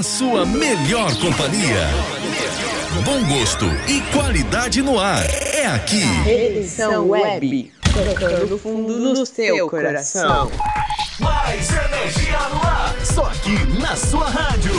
a sua melhor companhia. Bom gosto e qualidade no ar. É aqui. Edição Web. Tocando fundo no seu coração. Mais energia no ar. Só aqui na sua rádio.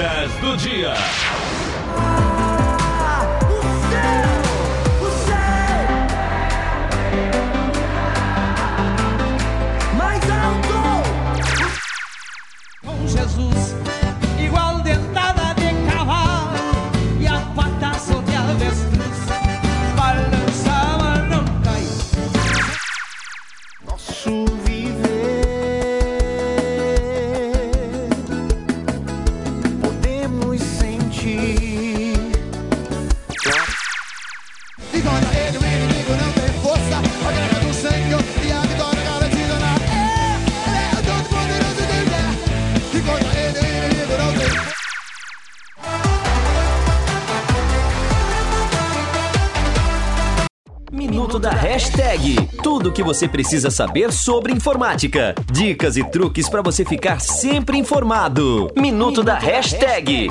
Pedidas do dia. Que você precisa saber sobre informática. Dicas e truques para você ficar sempre informado. Minuto da hashtag.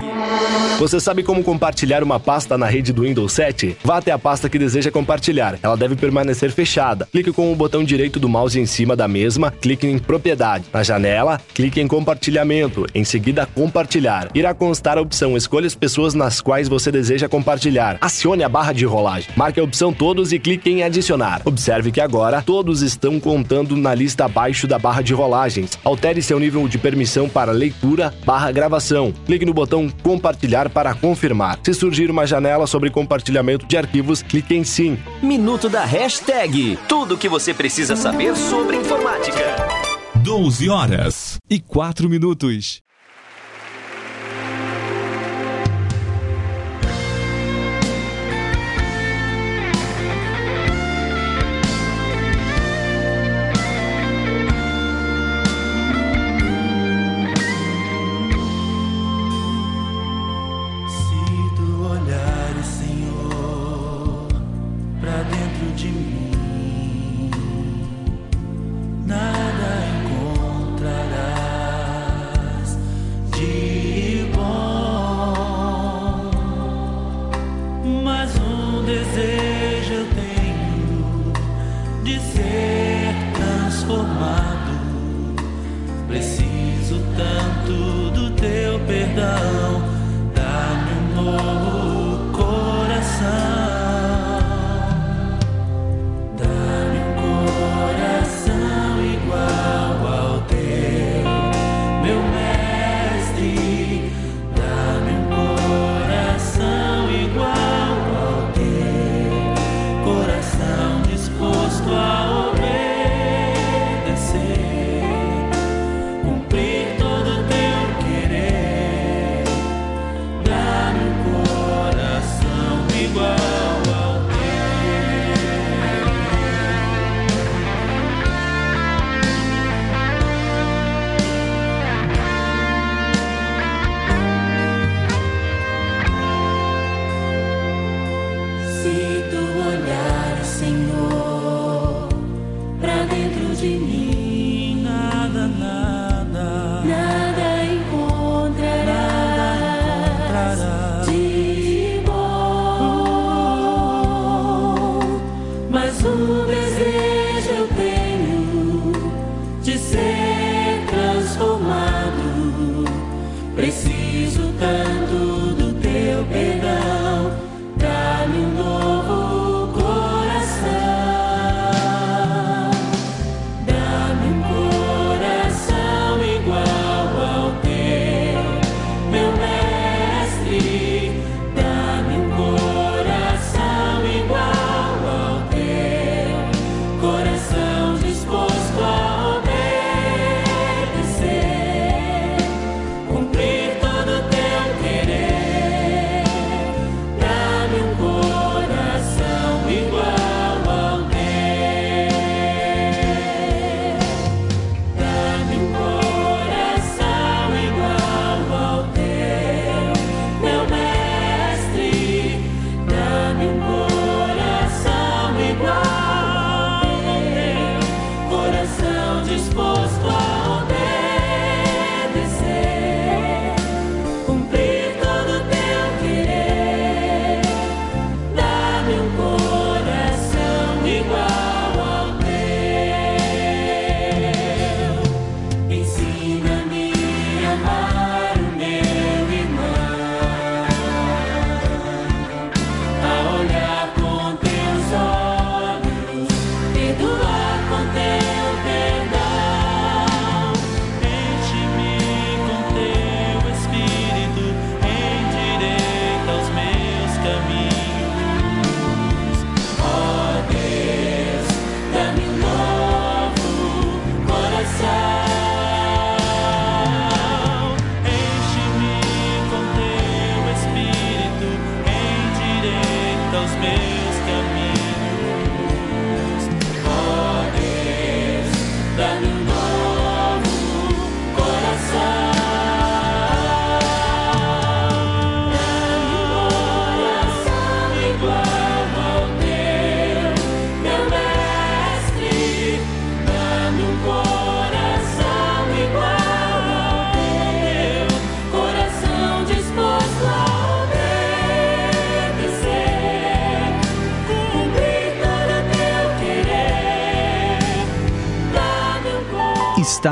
Você sabe como compartilhar uma pasta na rede do Windows 7? Vá até a pasta que deseja compartilhar. Ela deve permanecer fechada. Clique com o botão direito do mouse em cima da mesma, clique em Propriedade. Na janela, clique em Compartilhamento. Em seguida, Compartilhar. Irá constar a opção Escolha as pessoas nas quais você deseja compartilhar. Acione a barra de rolagem. Marque a opção Todos e clique em Adicionar. Observe que agora todos estão contando na lista abaixo da barra de rolagens. Altere seu nível de permissão para leitura barra gravação. Clique no botão Compartilhar para confirmar. Se surgir uma janela sobre compartilhamento de arquivos, clique em Sim. Minuto da hashtag. Tudo o que você precisa saber sobre informática. 12 horas e 4 minutos.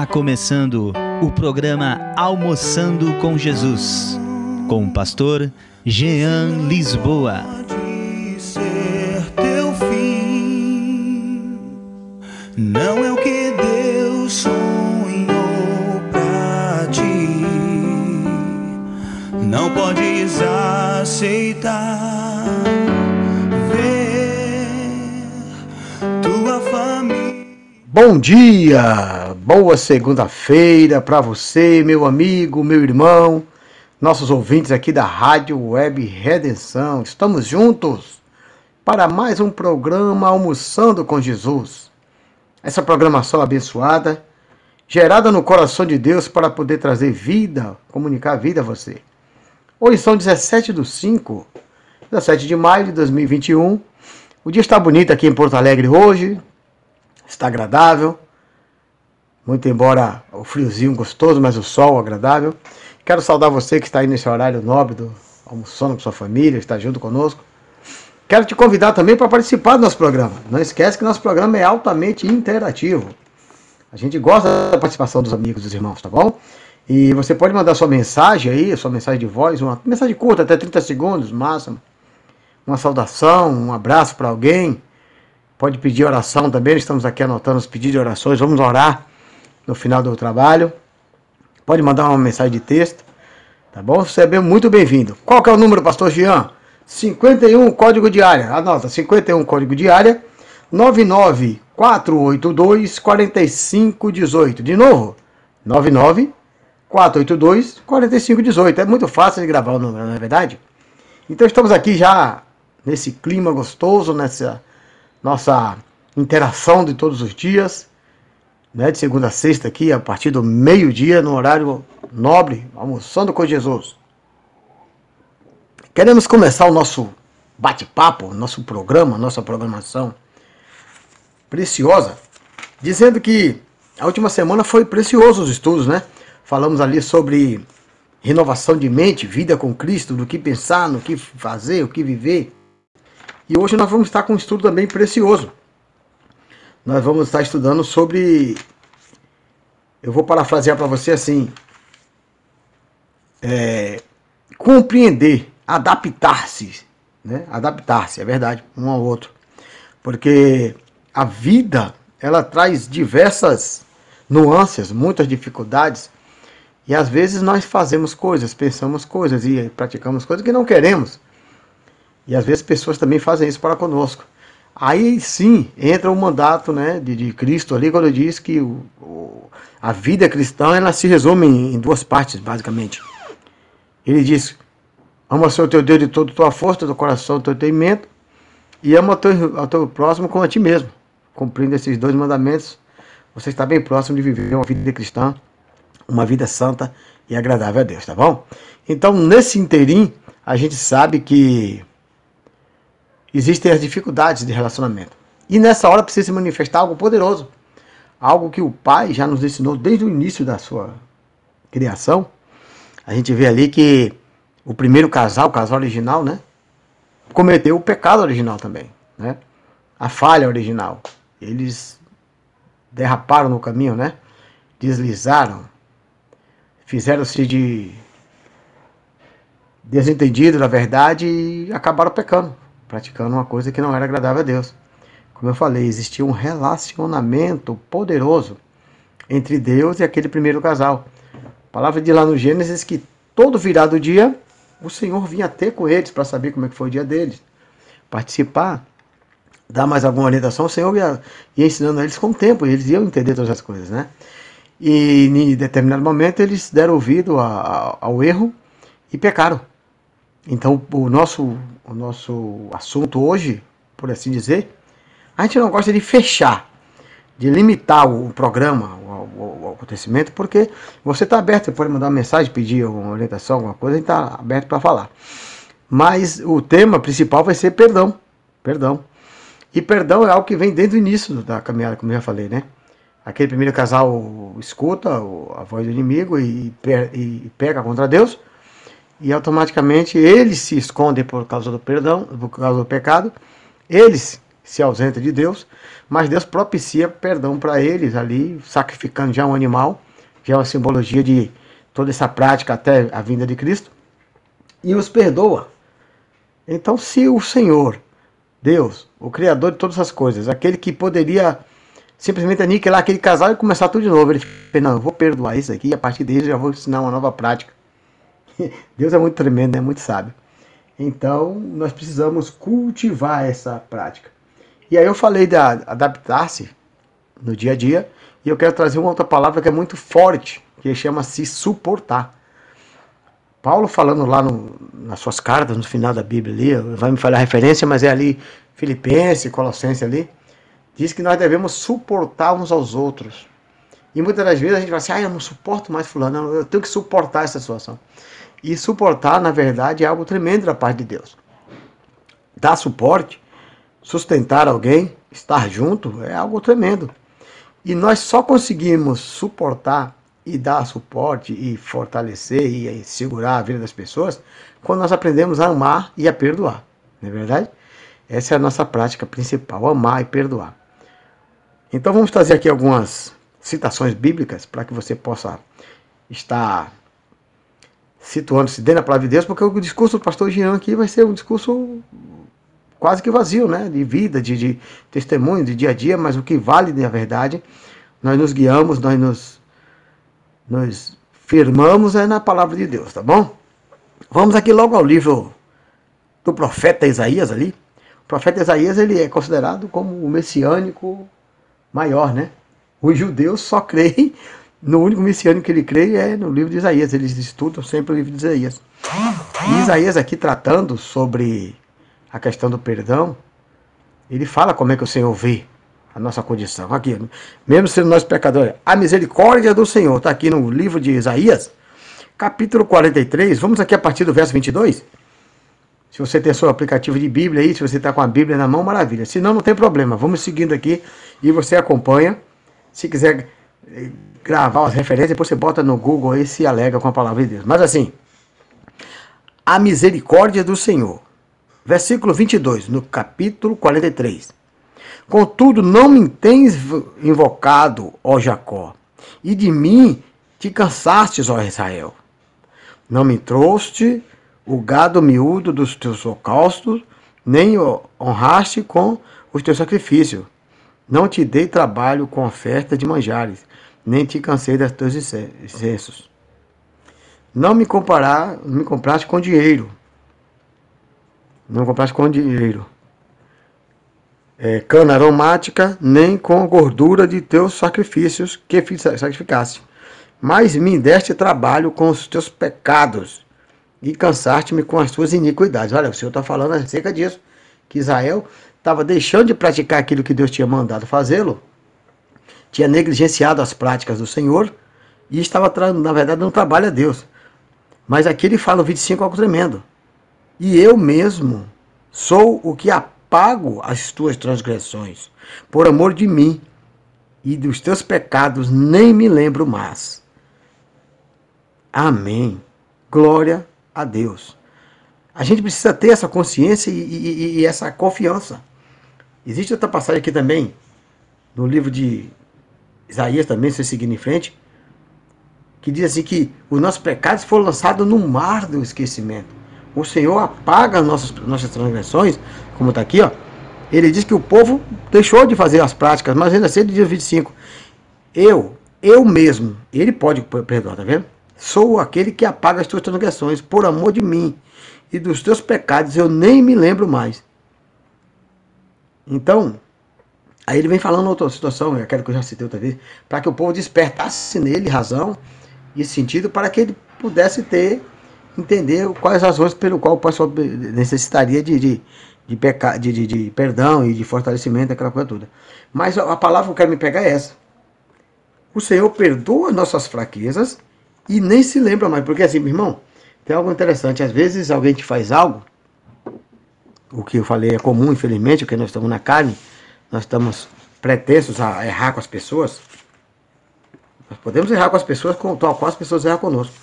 Começando o programa Almoçando com Jesus, com o pastor Jean Lisboa. de ser teu fim. Não é o que Deus sonhou pra ti. Não podes aceitar ver tua família. Bom dia, boa segunda-feira para você, meu amigo, meu irmão, nossos ouvintes aqui da Rádio Web Redenção. Estamos juntos para mais um programa Almoçando com Jesus. Essa programação abençoada, gerada no coração de Deus para poder trazer vida, comunicar vida a você. Hoje são 17 do 5, 17 de maio de 2021. O dia está bonito aqui em Porto Alegre hoje, está agradável. Muito embora o friozinho gostoso, mas o sol agradável. Quero saudar você que está aí nesse horário nobre do almoçando com sua família, está junto conosco. Quero te convidar também para participar do nosso programa. Não esquece que nosso programa é altamente interativo. A gente gosta da participação dos amigos, dos irmãos, tá bom? E você pode mandar sua mensagem aí, sua mensagem de voz, uma mensagem curta, até 30 segundos, máximo. Uma saudação, um abraço para alguém. Pode pedir oração também, estamos aqui anotando os pedidos de orações. Vamos orar no final do trabalho. Pode mandar uma mensagem de texto, tá bom? Você é muito bem-vindo. Qual que é o número, pastor Jean? 51 código de área. Anota, 51 código de área 99482 4518. De novo, 99 482 4518. É muito fácil de gravar o número, não é verdade? Então estamos aqui já nesse clima gostoso, nessa nossa interação de todos os dias, né, de segunda a sexta aqui, a partir do meio-dia, no horário nobre, almoçando com Jesus. Queremos começar o nosso bate-papo, nosso programa, nossa programação preciosa, dizendo que a última semana foi precioso os estudos, né? Falamos ali sobre renovação de mente, vida com Cristo, do que pensar, no que fazer, o que viver. E hoje nós vamos estar com um estudo também precioso. Nós vamos estar estudando sobre. Eu vou parafrasear para você assim. é, compreender, adaptar-se, né? Adaptar-se, é verdade, um ao outro. Porque a vida, ela traz diversas nuances, muitas dificuldades, e às vezes nós fazemos coisas, pensamos coisas e praticamos coisas que não queremos. E às vezes pessoas também fazem isso para conosco. Aí sim entra o mandato né, de, de Cristo ali, quando diz que o, o, a vida cristã ela se resume em, em duas partes, basicamente. Ele diz: ama o teu Deus de toda a tua força, do coração, do teu entendimento, e ama o teu, ao teu próximo como a ti mesmo. Cumprindo esses dois mandamentos, você está bem próximo de viver uma vida cristã, uma vida santa e agradável a Deus, tá bom? Então, nesse interim, a gente sabe que existem as dificuldades de relacionamento. E nessa hora precisa se manifestar algo poderoso. Algo que o Pai já nos ensinou desde o início da sua criação. A gente vê ali que o primeiro casal, o casal original, né? Cometeu o pecado original também, né? A falha original. Eles derraparam no caminho, né? Deslizaram. Fizeram-se de desentendido da verdade e acabaram pecando praticando uma coisa que não era agradável a Deus. Como eu falei, existia um relacionamento poderoso entre Deus e aquele primeiro casal. A palavra de lá no Gênesis que todo virado dia o Senhor vinha ter com eles para saber como é que foi o dia deles, participar, dar mais alguma orientação, o Senhor ia, ia ensinando a eles com o tempo, e eles iam entender todas as coisas, né? E em determinado momento eles deram ouvido a, a, ao erro e pecaram. Então, o nosso, o nosso assunto hoje, por assim dizer, a gente não gosta de fechar, de limitar o programa, o, o, o acontecimento, porque você está aberto, você pode mandar uma mensagem, pedir alguma orientação, alguma coisa, a gente está aberto para falar. Mas o tema principal vai ser perdão. Perdão. E perdão é algo que vem desde o início da caminhada, como eu já falei, né? Aquele primeiro casal escuta a voz do inimigo e, e pega contra Deus e automaticamente eles se escondem por causa do perdão, por causa do pecado, eles se ausentam de Deus, mas Deus propicia perdão para eles ali, sacrificando já um animal, que é uma simbologia de toda essa prática até a vinda de Cristo, e os perdoa. Então, se o Senhor, Deus, o Criador de todas as coisas, aquele que poderia simplesmente aniquilar aquele casal e começar tudo de novo, ele fez, não, eu vou perdoar isso aqui e a partir dele já vou ensinar uma nova prática Deus é muito tremendo, é muito sábio. Então, nós precisamos cultivar essa prática. E aí eu falei de adaptar-se no dia a dia, e eu quero trazer uma outra palavra que é muito forte, que chama-se suportar. Paulo falando lá no, nas suas cartas, no final da Bíblia ali, vai me falar a referência, mas é ali Filipenses, Colossenses ali, diz que nós devemos suportar uns aos outros. E muitas das vezes a gente fala assim, ah, eu não suporto mais fulano, eu tenho que suportar essa situação. E suportar, na verdade, é algo tremendo da parte de Deus. Dar suporte, sustentar alguém, estar junto, é algo tremendo. E nós só conseguimos suportar e dar suporte e fortalecer e segurar a vida das pessoas quando nós aprendemos a amar e a perdoar. Não é verdade? Essa é a nossa prática principal, amar e perdoar. Então vamos trazer aqui algumas citações bíblicas para que você possa estar situando-se dentro da palavra de Deus, porque o discurso do pastor Jean aqui vai ser um discurso quase que vazio, né? De vida, de, de testemunho, de dia a dia, mas o que vale, na verdade, nós nos guiamos, nós nos, nos firmamos é na palavra de Deus, tá bom? Vamos aqui logo ao livro do profeta Isaías ali. O profeta Isaías ele é considerado como o messiânico maior, né? Os judeus só creem no único messiânico que ele crê é no livro de Isaías. Eles estudam sempre o livro de Isaías. E Isaías aqui tratando sobre a questão do perdão, ele fala como é que o Senhor vê a nossa condição. Aqui, mesmo sendo nós pecadores, a misericórdia do Senhor está aqui no livro de Isaías, capítulo 43. Vamos aqui a partir do verso 22. Se você tem seu aplicativo de Bíblia aí, se você está com a Bíblia na mão, maravilha. Se não, não tem problema. Vamos seguindo aqui e você acompanha. Se quiser gravar as referências, depois você bota no Google aí se alega com a palavra de Deus. Mas assim, a misericórdia do Senhor. Versículo 22, no capítulo 43. Contudo, não me tens invocado, ó Jacó, e de mim te cansastes, ó Israel. Não me trouxe o gado miúdo dos teus holocaustos, nem honraste com os teus sacrifícios. Não te dei trabalho com oferta de manjares, nem te cansei dos teus incensos. Não me comparar, me compraste com dinheiro. Não compraste com dinheiro. É, cana aromática, nem com a gordura de teus sacrifícios que sacrificaste. Mas me deste trabalho com os teus pecados e cansaste-me com as tuas iniquidades. Olha, o Senhor está falando acerca disso, que Israel estava deixando de praticar aquilo que Deus tinha mandado fazê-lo, tinha negligenciado as práticas do Senhor e estava, na verdade, dando trabalho a Deus. Mas aqui ele fala o 25 algo tremendo. E eu mesmo sou o que apago as tuas transgressões, por amor de mim, e dos teus pecados nem me lembro mais. Amém. Glória a Deus. A gente precisa ter essa consciência e, e- e essa confiança. Existe outra passagem aqui também, no livro de Isaías também, se você seguir em frente, que diz assim que os nossos pecados foram lançados no mar do esquecimento. O Senhor apaga nossas, nossas transgressões, como está aqui, ó. Ele diz que o povo deixou de fazer as práticas, mas ainda assim ele diz 25. Eu, eu mesmo, ele pode perdoar, tá vendo? Sou aquele que apaga as tuas transgressões por amor de mim e dos teus pecados eu nem me lembro mais. Então, aí ele vem falando outra situação, aquela que eu já citei outra vez, para que o povo despertasse nele razão e sentido para que ele pudesse ter, entender quais razões pelo qual o pastor necessitaria de, de, de, peca, de, de, de perdão e de fortalecimento, aquela coisa toda. Mas a palavra que eu quero me pegar é essa. O Senhor perdoa nossas fraquezas e nem se lembra mais. Porque assim, meu irmão, tem algo interessante. Às vezes alguém te faz algo, o que eu falei é comum, infelizmente, porque nós estamos na carne, nós estamos pretensos a errar com as pessoas. Nós podemos errar com as pessoas, com tal qual as pessoas erram conosco.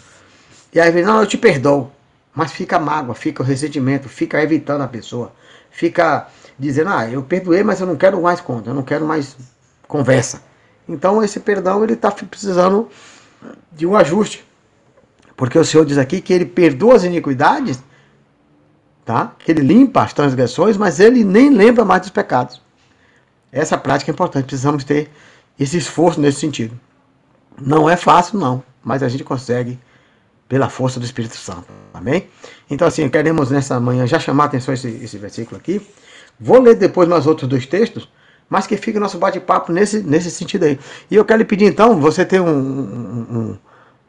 E aí vem, não, eu te perdoo. Mas fica a mágoa, fica o ressentimento, fica evitando a pessoa. Fica dizendo, ah, eu perdoei, mas eu não quero mais conta, eu não quero mais conversa. Então esse perdão ele está precisando de um ajuste. Porque o Senhor diz aqui que ele perdoa as iniquidades, tá? que ele limpa as transgressões, mas ele nem lembra mais dos pecados. Essa prática é importante, precisamos ter esse esforço nesse sentido. Não é fácil, não, mas a gente consegue pela força do Espírito Santo. Amém? Então, assim, queremos nessa manhã já chamar a atenção esse, esse versículo aqui. Vou ler depois mais outros dois textos, mas que fique nosso bate-papo nesse, nesse sentido aí. E eu quero lhe pedir, então, você tem um, um, um,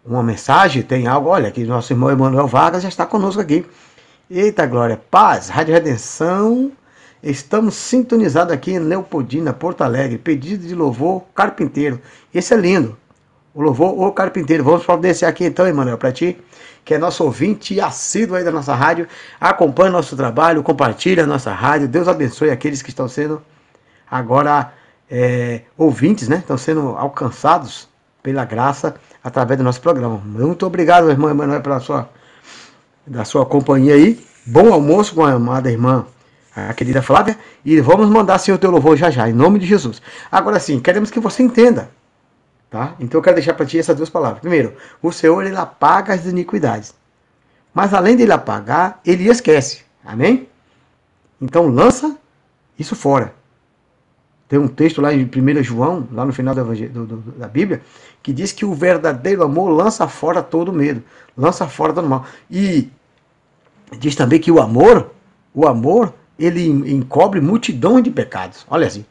uma mensagem, tem algo, olha, que nosso irmão Emanuel Vargas já está conosco aqui. Eita glória, paz, Rádio Redenção. Estamos sintonizados aqui em Leopoldina, Porto Alegre. Pedido de louvor carpinteiro. Esse é lindo. O louvor o carpinteiro. Vamos providenciar aqui então, Emanuel, para ti, que é nosso ouvinte assíduo aí da nossa rádio. Acompanha nosso trabalho, compartilha a nossa rádio. Deus abençoe aqueles que estão sendo agora é, ouvintes, né? Estão sendo alcançados pela graça através do nosso programa. Muito obrigado, irmão Emanuel, pela sua, da sua companhia aí. Bom almoço com a amada irmã, a querida Flávia. E vamos mandar o teu louvor já já, em nome de Jesus. Agora sim, queremos que você entenda. Tá? Então eu quero deixar para ti essas duas palavras. Primeiro, o Senhor ele apaga as iniquidades. Mas além dele apagar, ele esquece. Amém? Então lança isso fora. Tem um texto lá em 1 João, lá no final do, do, da Bíblia, que diz que o verdadeiro amor lança fora todo medo, lança fora todo mal. E diz também que o amor, o amor, ele encobre multidão de pecados. Olha assim,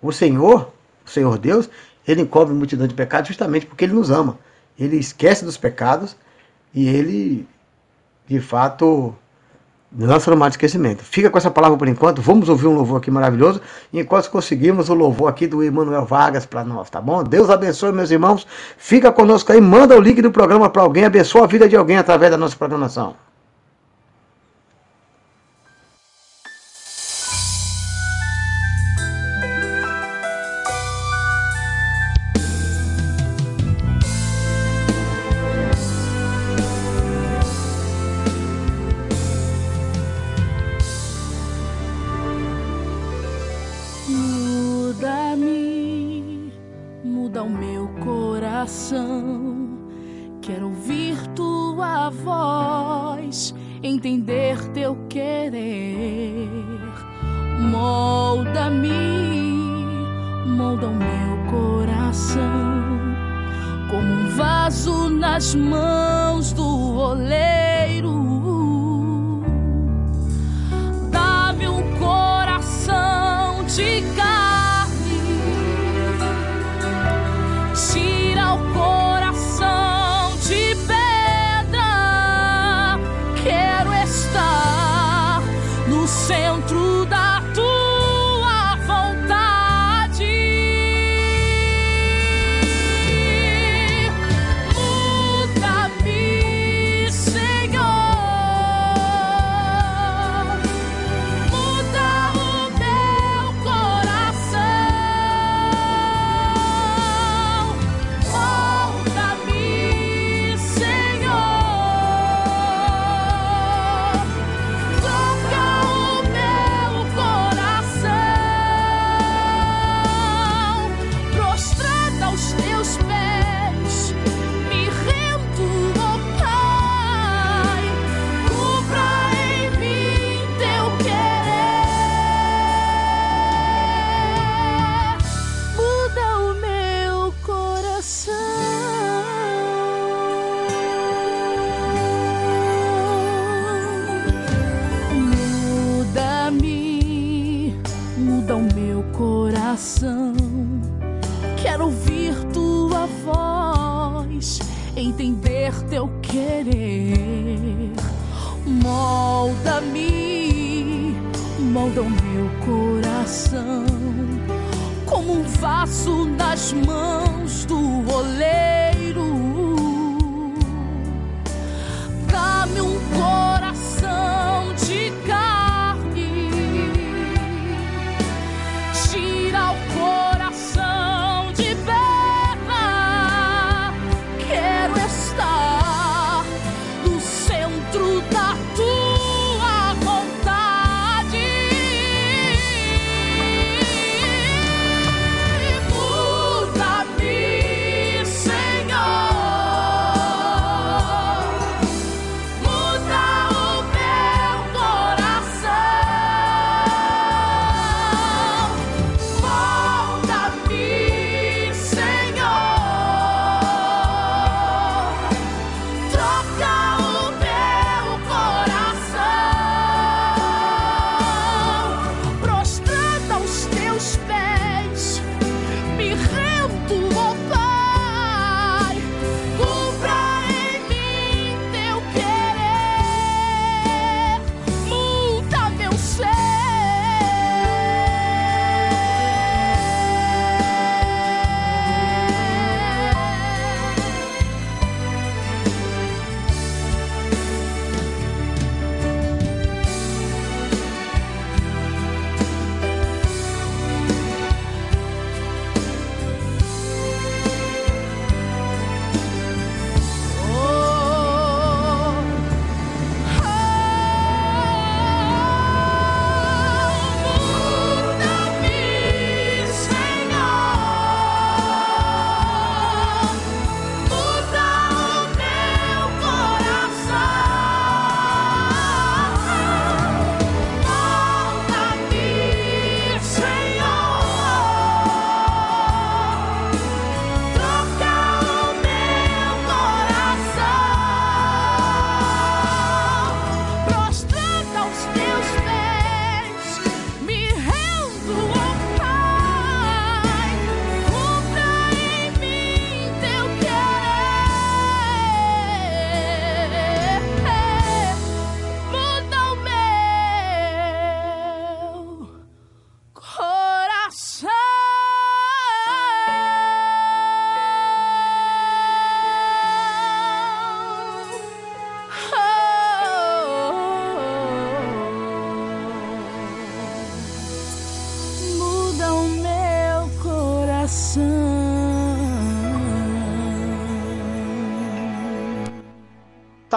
o Senhor, o Senhor Deus, ele encobre multidão de pecados justamente porque ele nos ama. Ele esquece dos pecados e ele, de fato, lança no mar de esquecimento. Fica com essa palavra por enquanto. Vamos ouvir um louvor aqui maravilhoso. Enquanto conseguimos o louvor aqui do Emanuel Vargas para nós, tá bom? Deus abençoe, meus irmãos. Fica conosco aí. Manda o link do programa para alguém. Abençoa a vida de alguém através da nossa programação.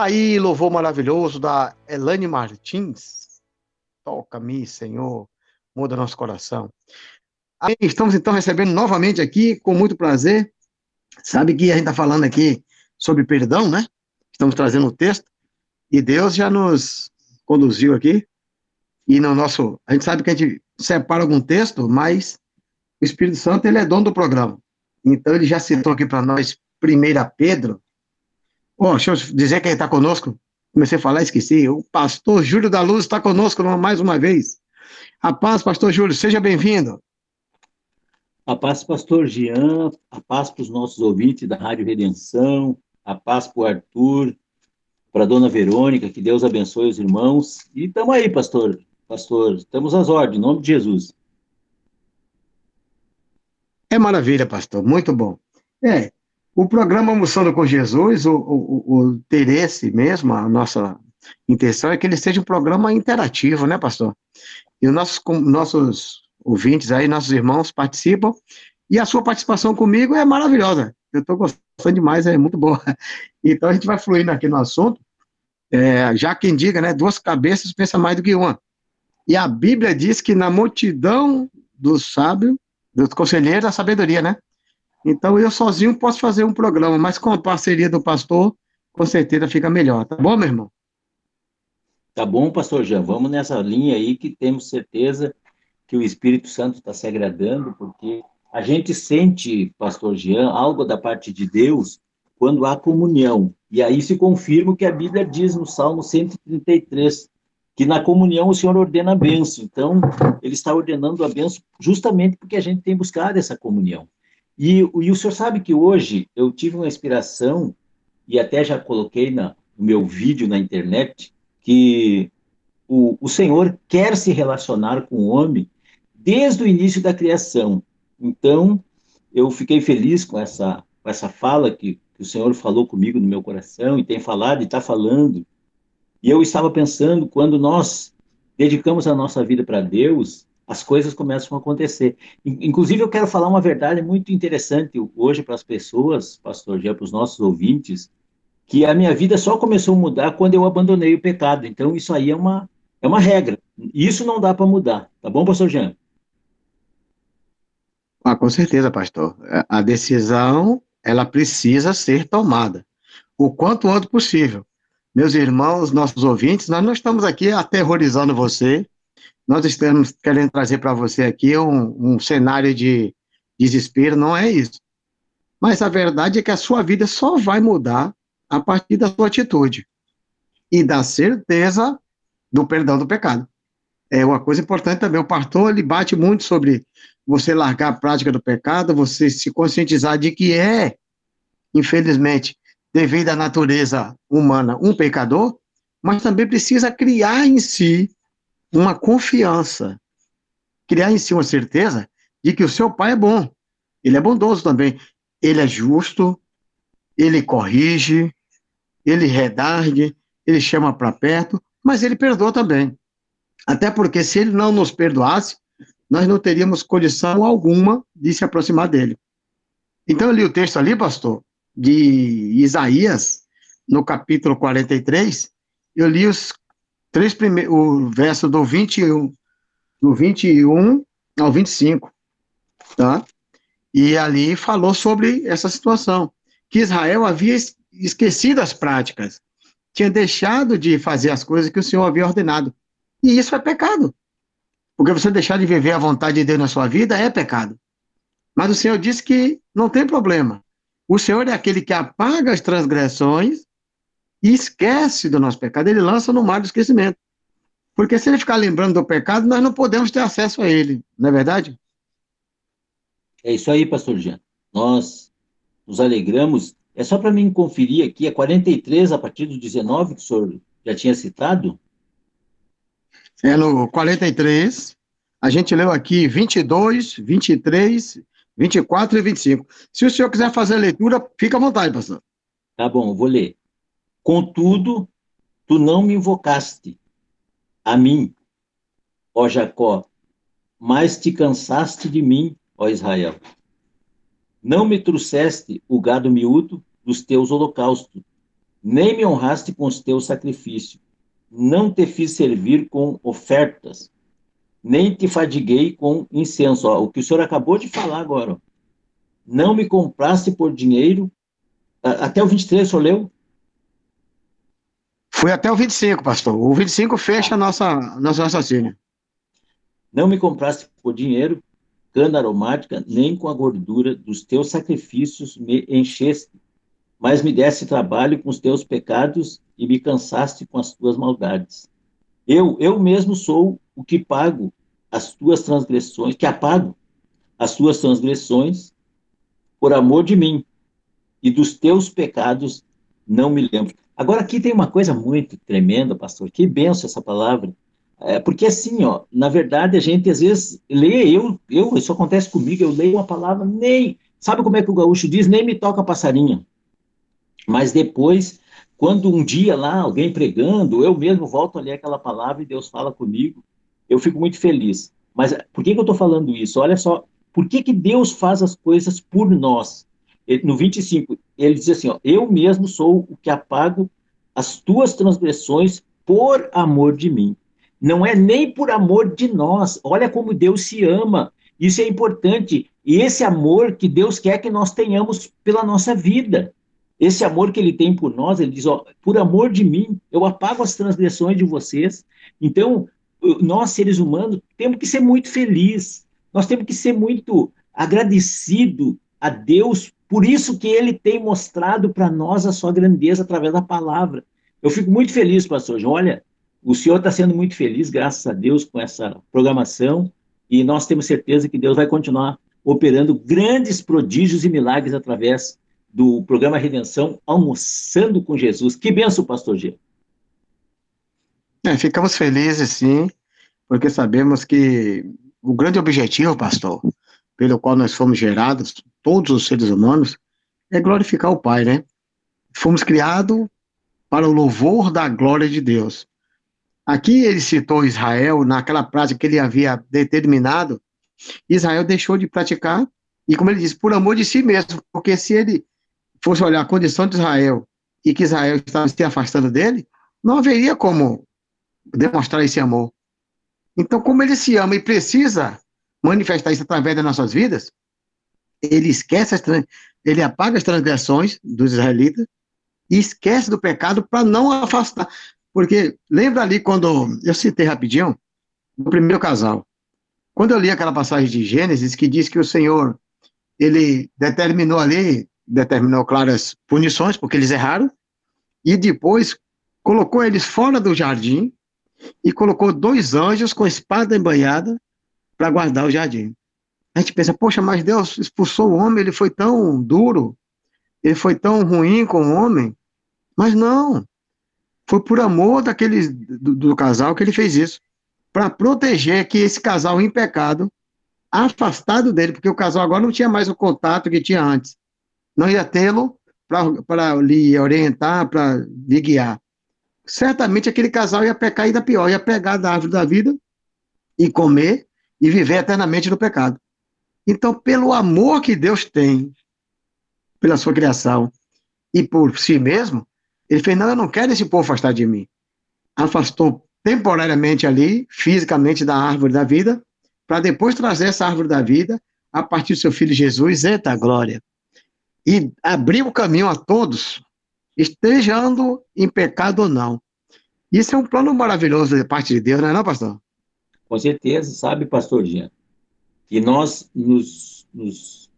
Aí, louvor maravilhoso da Elane Martins. Toca-me, Senhor, muda nosso coração. Aí, estamos então recebendo novamente aqui, com muito prazer. Sabe que a gente está falando aqui sobre perdão, né? Estamos trazendo o texto. E Deus já nos conduziu aqui. E no nosso. A gente sabe que a gente separa algum texto, mas o Espírito Santo ele é dono do programa. Então ele já citou aqui para nós 1 Pedro. Oh, deixa eu dizer quem está conosco. Comecei a falar, esqueci. O pastor Júlio da Luz está conosco mais uma vez. A paz, pastor Júlio, seja bem-vindo. A paz, pastor Jean, a paz para os nossos ouvintes da Rádio Redenção, a paz para o Arthur, para a dona Verônica, que Deus abençoe os irmãos. E estamos aí, pastor, pastor, estamos às ordens, em nome de Jesus. É maravilha, pastor, muito bom. É, o programa Almoçando com Jesus, o, o, o interesse mesmo, a nossa intenção é que ele seja um programa interativo, né, pastor? E os nossos, nossos ouvintes aí, nossos irmãos participam, e a sua participação comigo é maravilhosa. Eu estou gostando demais, é muito boa. Então a gente vai fluindo aqui no assunto. É, já quem diga, né, duas cabeças pensa mais do que uma. E a Bíblia diz que na multidão dos sábios, dos conselheiros, a sabedoria, né? Então eu sozinho posso fazer um programa, mas com a parceria do pastor, com certeza fica melhor. Tá bom, meu irmão? Tá bom, pastor Jean, vamos nessa linha aí que temos certeza que o Espírito Santo está se agradando, porque a gente sente, pastor Jean, algo da parte de Deus quando há comunhão. E aí se confirma o que a Bíblia diz no Salmo 133, que na comunhão o Senhor ordena a benção. Então, ele está ordenando a benção justamente porque a gente tem buscado essa comunhão. E, e o senhor sabe que hoje eu tive uma inspiração, e até já coloquei na, no meu vídeo na internet, que o, o Senhor quer se relacionar com o homem desde o início da criação. Então, eu fiquei feliz com essa, com essa fala que, que o Senhor falou comigo no meu coração, e tem falado e está falando. E eu estava pensando, quando nós dedicamos a nossa vida para Deus, as coisas começam a acontecer. Inclusive, eu quero falar uma verdade muito interessante hoje para as pessoas, pastor, já para os nossos ouvintes, que a minha vida só começou a mudar quando eu abandonei o pecado. Então, isso aí é uma, é uma regra. Isso não dá para mudar. Tá bom, pastor Jean? Ah, com certeza, pastor. A decisão, ela precisa ser tomada. O quanto antes possível. Meus irmãos, nossos ouvintes, nós não estamos aqui aterrorizando você, nós estamos querendo trazer para você aqui um, um cenário de desespero, não é isso. Mas a verdade é que a sua vida só vai mudar a partir da sua atitude e da certeza do perdão do pecado. É uma coisa importante também. O pastor ele bate muito sobre você largar a prática do pecado, você se conscientizar de que é, infelizmente, devido à natureza humana, um pecador, mas também precisa criar em si uma confiança, criar em si uma certeza de que o seu pai é bom. Ele é bondoso também. Ele é justo, ele corrige, ele redargue, ele chama para perto, mas ele perdoa também. Até porque se ele não nos perdoasse, nós não teríamos condição alguma de se aproximar dele. Então eu li o texto ali, pastor, de Isaías, no capítulo 43, eu li os três primeiros, o verso do 21, do 21 ao 25, tá? E ali falou sobre essa situação, que Israel havia esquecido as práticas, tinha deixado de fazer as coisas que o Senhor havia ordenado. E isso é pecado. Porque você deixar de viver a vontade de Deus na sua vida é pecado. Mas o Senhor disse que não tem problema. O Senhor é aquele que apaga as transgressões e esquece do nosso pecado, ele lança no mar do esquecimento. Porque se ele ficar lembrando do pecado, nós não podemos ter acesso a ele, não é verdade? É isso aí, pastor Jean. Nós nos alegramos. É só para mim conferir aqui, é 43 a partir do 19 que o senhor já tinha citado? É no 43. A gente leu aqui 22, 23, 24 e 25. Se o senhor quiser fazer a leitura, fica à vontade, pastor. Tá bom, vou ler. Contudo, tu não me invocaste a mim, ó Jacó, mas te cansaste de mim, ó Israel. Não me trouxeste o gado miúdo dos teus holocaustos, nem me honraste com os teus sacrifícios. Não te fiz servir com ofertas, nem te fadiguei com incenso. Ó, o que o senhor acabou de falar agora. Ó. Não me compraste por dinheiro. Até o 23 o senhor leu? Foi até o 25, pastor. O 25 fecha a nossa, nosso raciocínio. Não me compraste por dinheiro, cana aromática, nem com a gordura dos teus sacrifícios me encheste, mas me deste trabalho com os teus pecados e me cansaste com as tuas maldades. Eu, eu mesmo sou o que pago as tuas transgressões, que apago as tuas transgressões por amor de mim, e dos teus pecados não me lembro. Agora, aqui tem uma coisa muito tremenda, pastor, que benção essa palavra. É, porque assim, ó, na verdade, a gente às vezes lê, eu, eu, isso acontece comigo, eu leio uma palavra, nem, sabe como é que o gaúcho diz? Nem me toca passarinho. Mas depois, quando um dia lá, alguém pregando, eu mesmo volto a ler aquela palavra e Deus fala comigo, eu fico muito feliz. Mas por que, que eu estou falando isso? Olha só, por que, que Deus faz as coisas por nós? Ele, no 25, ele diz assim: ó, Eu mesmo sou o que apago as tuas transgressões por amor de mim. Não é nem por amor de nós. Olha como Deus se ama. Isso é importante. E esse amor que Deus quer que nós tenhamos pela nossa vida. Esse amor que ele tem por nós, ele diz: ó, por amor de mim, eu apago as transgressões de vocês. Então, nós seres humanos temos que ser muito felizes. Nós temos que ser muito agradecido a Deus por isso que ele tem mostrado para nós a sua grandeza através da palavra. Eu fico muito feliz, pastor. Olha, o senhor está sendo muito feliz, graças a Deus, com essa programação, e nós temos certeza que Deus vai continuar operando grandes prodígios e milagres através do programa Redenção Almoçando com Jesus. Que benção, pastor G. É, ficamos felizes, sim, porque sabemos que o grande objetivo, pastor, pelo qual nós fomos gerados, todos os seres humanos, é glorificar o Pai, né? Fomos criados para o louvor da glória de Deus. Aqui ele citou Israel naquela prática que ele havia determinado. Israel deixou de praticar, e como ele disse, por amor de si mesmo, porque se ele fosse olhar a condição de Israel e que Israel estava se afastando dele, não haveria como demonstrar esse amor. Então, como ele se ama e precisa manifestar isso através das nossas vidas, ele esquece, as, ele apaga as transgressões dos israelitas e esquece do pecado para não afastar. Porque lembra ali quando eu citei rapidinho, no primeiro casal, quando eu li aquela passagem de Gênesis que diz que o Senhor, ele determinou ali, determinou claras punições porque eles erraram, e depois colocou eles fora do jardim e colocou dois anjos com espada embanhada para guardar o jardim. A gente pensa, poxa, mas Deus expulsou o homem, ele foi tão duro, ele foi tão ruim com o homem. Mas não, foi por amor daquele, do, do casal que ele fez isso, para proteger que esse casal em pecado, afastado dele, porque o casal agora não tinha mais o contato que tinha antes, não ia tê-lo para lhe orientar, para lhe guiar. Certamente aquele casal ia pecar ainda pior, ia pegar da árvore da vida e comer e viver eternamente no pecado. Então, pelo amor que Deus tem pela sua criação e por si mesmo, ele fez: não, eu não quero esse povo afastar de mim. Afastou temporariamente ali, fisicamente, da árvore da vida, para depois trazer essa árvore da vida a partir do seu filho Jesus, eita glória. E abrir o caminho a todos, estejando em pecado ou não. Isso é um plano maravilhoso da parte de Deus, não é, não, pastor? Com certeza, sabe, pastor Jean? E nós nos, nos,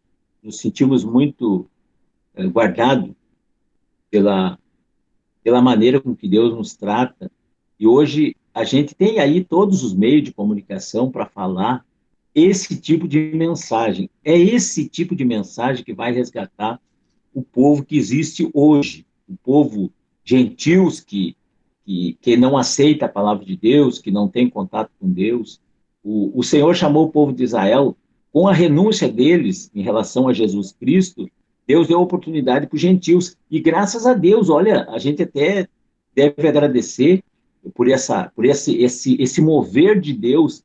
nos sentimos muito é, guardados pela, pela maneira com que Deus nos trata. E hoje a gente tem aí todos os meios de comunicação para falar esse tipo de mensagem. É esse tipo de mensagem que vai resgatar o povo que existe hoje, o povo gentios que que, que não aceita a palavra de Deus, que não tem contato com Deus. O, o Senhor chamou o povo de Israel, com a renúncia deles em relação a Jesus Cristo, Deus deu oportunidade para os gentios. E graças a Deus, olha, a gente até deve agradecer por, essa, por esse, esse, esse mover de Deus,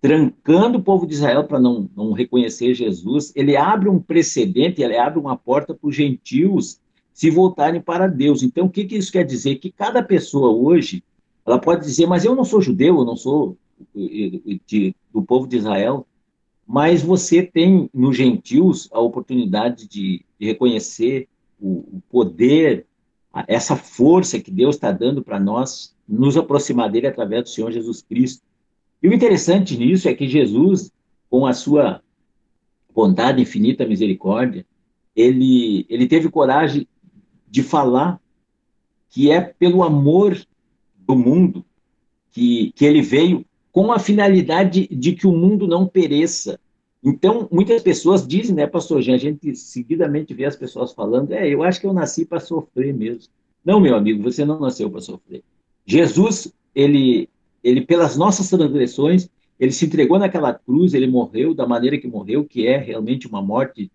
trancando o povo de Israel para não, não reconhecer Jesus. Ele abre um precedente, ele abre uma porta para os gentios se voltarem para Deus. Então, o que, que isso quer dizer? Que cada pessoa hoje, ela pode dizer, mas eu não sou judeu, eu não sou de, do povo de Israel, mas você tem nos gentios a oportunidade de, de reconhecer o, o, poder, essa força que Deus está dando para nós nos aproximar dele através do Senhor Jesus Cristo. E o interessante nisso é que Jesus, com a sua bondade infinita, misericórdia, ele, ele teve coragem de falar que é pelo amor do mundo que, que ele veio com a finalidade de que o mundo não pereça. Então, muitas pessoas dizem, né, pastor Jean, a gente seguidamente vê as pessoas falando, é, eu acho que eu nasci para sofrer mesmo. Não, meu amigo, você não nasceu para sofrer. Jesus, ele, ele, pelas nossas transgressões, ele se entregou naquela cruz, ele morreu da maneira que morreu, que é realmente uma morte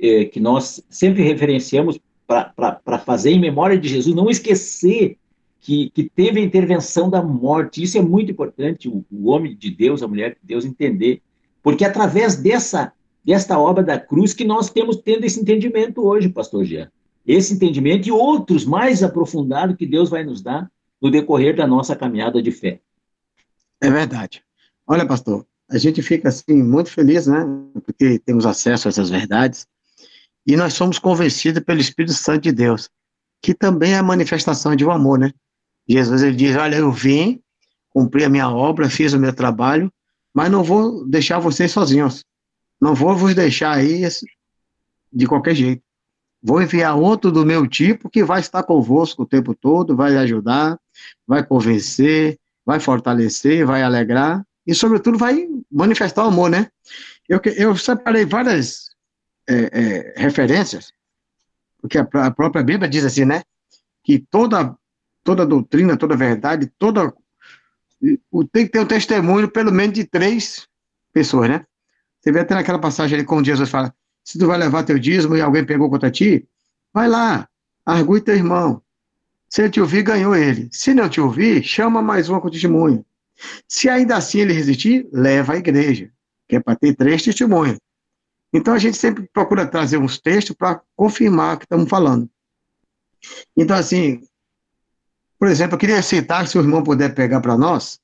eh, que nós sempre referenciamos para fazer em memória de Jesus, não esquecer que, que teve a intervenção da morte. Isso é muito importante, o, o homem de Deus, a mulher de Deus, entender, porque é através dessa, desta obra da cruz que nós temos tendo esse entendimento hoje, pastor Jean. Esse entendimento e outros mais aprofundados que Deus vai nos dar no decorrer da nossa caminhada de fé. É verdade. Olha, pastor, a gente fica assim muito feliz, né? Porque temos acesso a essas verdades e nós somos convencidos pelo Espírito Santo de Deus, que também é a manifestação de um amor, né? Jesus ele diz: Olha, eu vim, cumpri a minha obra, fiz o meu trabalho, mas não vou deixar vocês sozinhos. Não vou vos deixar aí de qualquer jeito. Vou enviar outro do meu tipo que vai estar convosco o tempo todo, vai ajudar, vai convencer, vai fortalecer, vai alegrar e, sobretudo, vai manifestar o amor, né? Eu, eu separei várias é, é, referências, porque a, a, própria Bíblia diz assim, né? Que toda, toda doutrina, toda verdade, toda. Tem que ter um testemunho, pelo menos, de três pessoas, né? Você vê até naquela passagem ali, quando Jesus fala: se tu vai levar teu dízimo e alguém pegou contra ti, vai lá, argue teu irmão. Se ele te ouvir, ganhou ele. Se não te ouvir, chama mais um com testemunho. Se ainda assim ele resistir, leva à igreja, que é para ter três testemunhos. Então a gente sempre procura trazer uns textos para confirmar o que estamos falando. Então, assim, por exemplo, eu queria citar, se o irmão puder pegar para nós,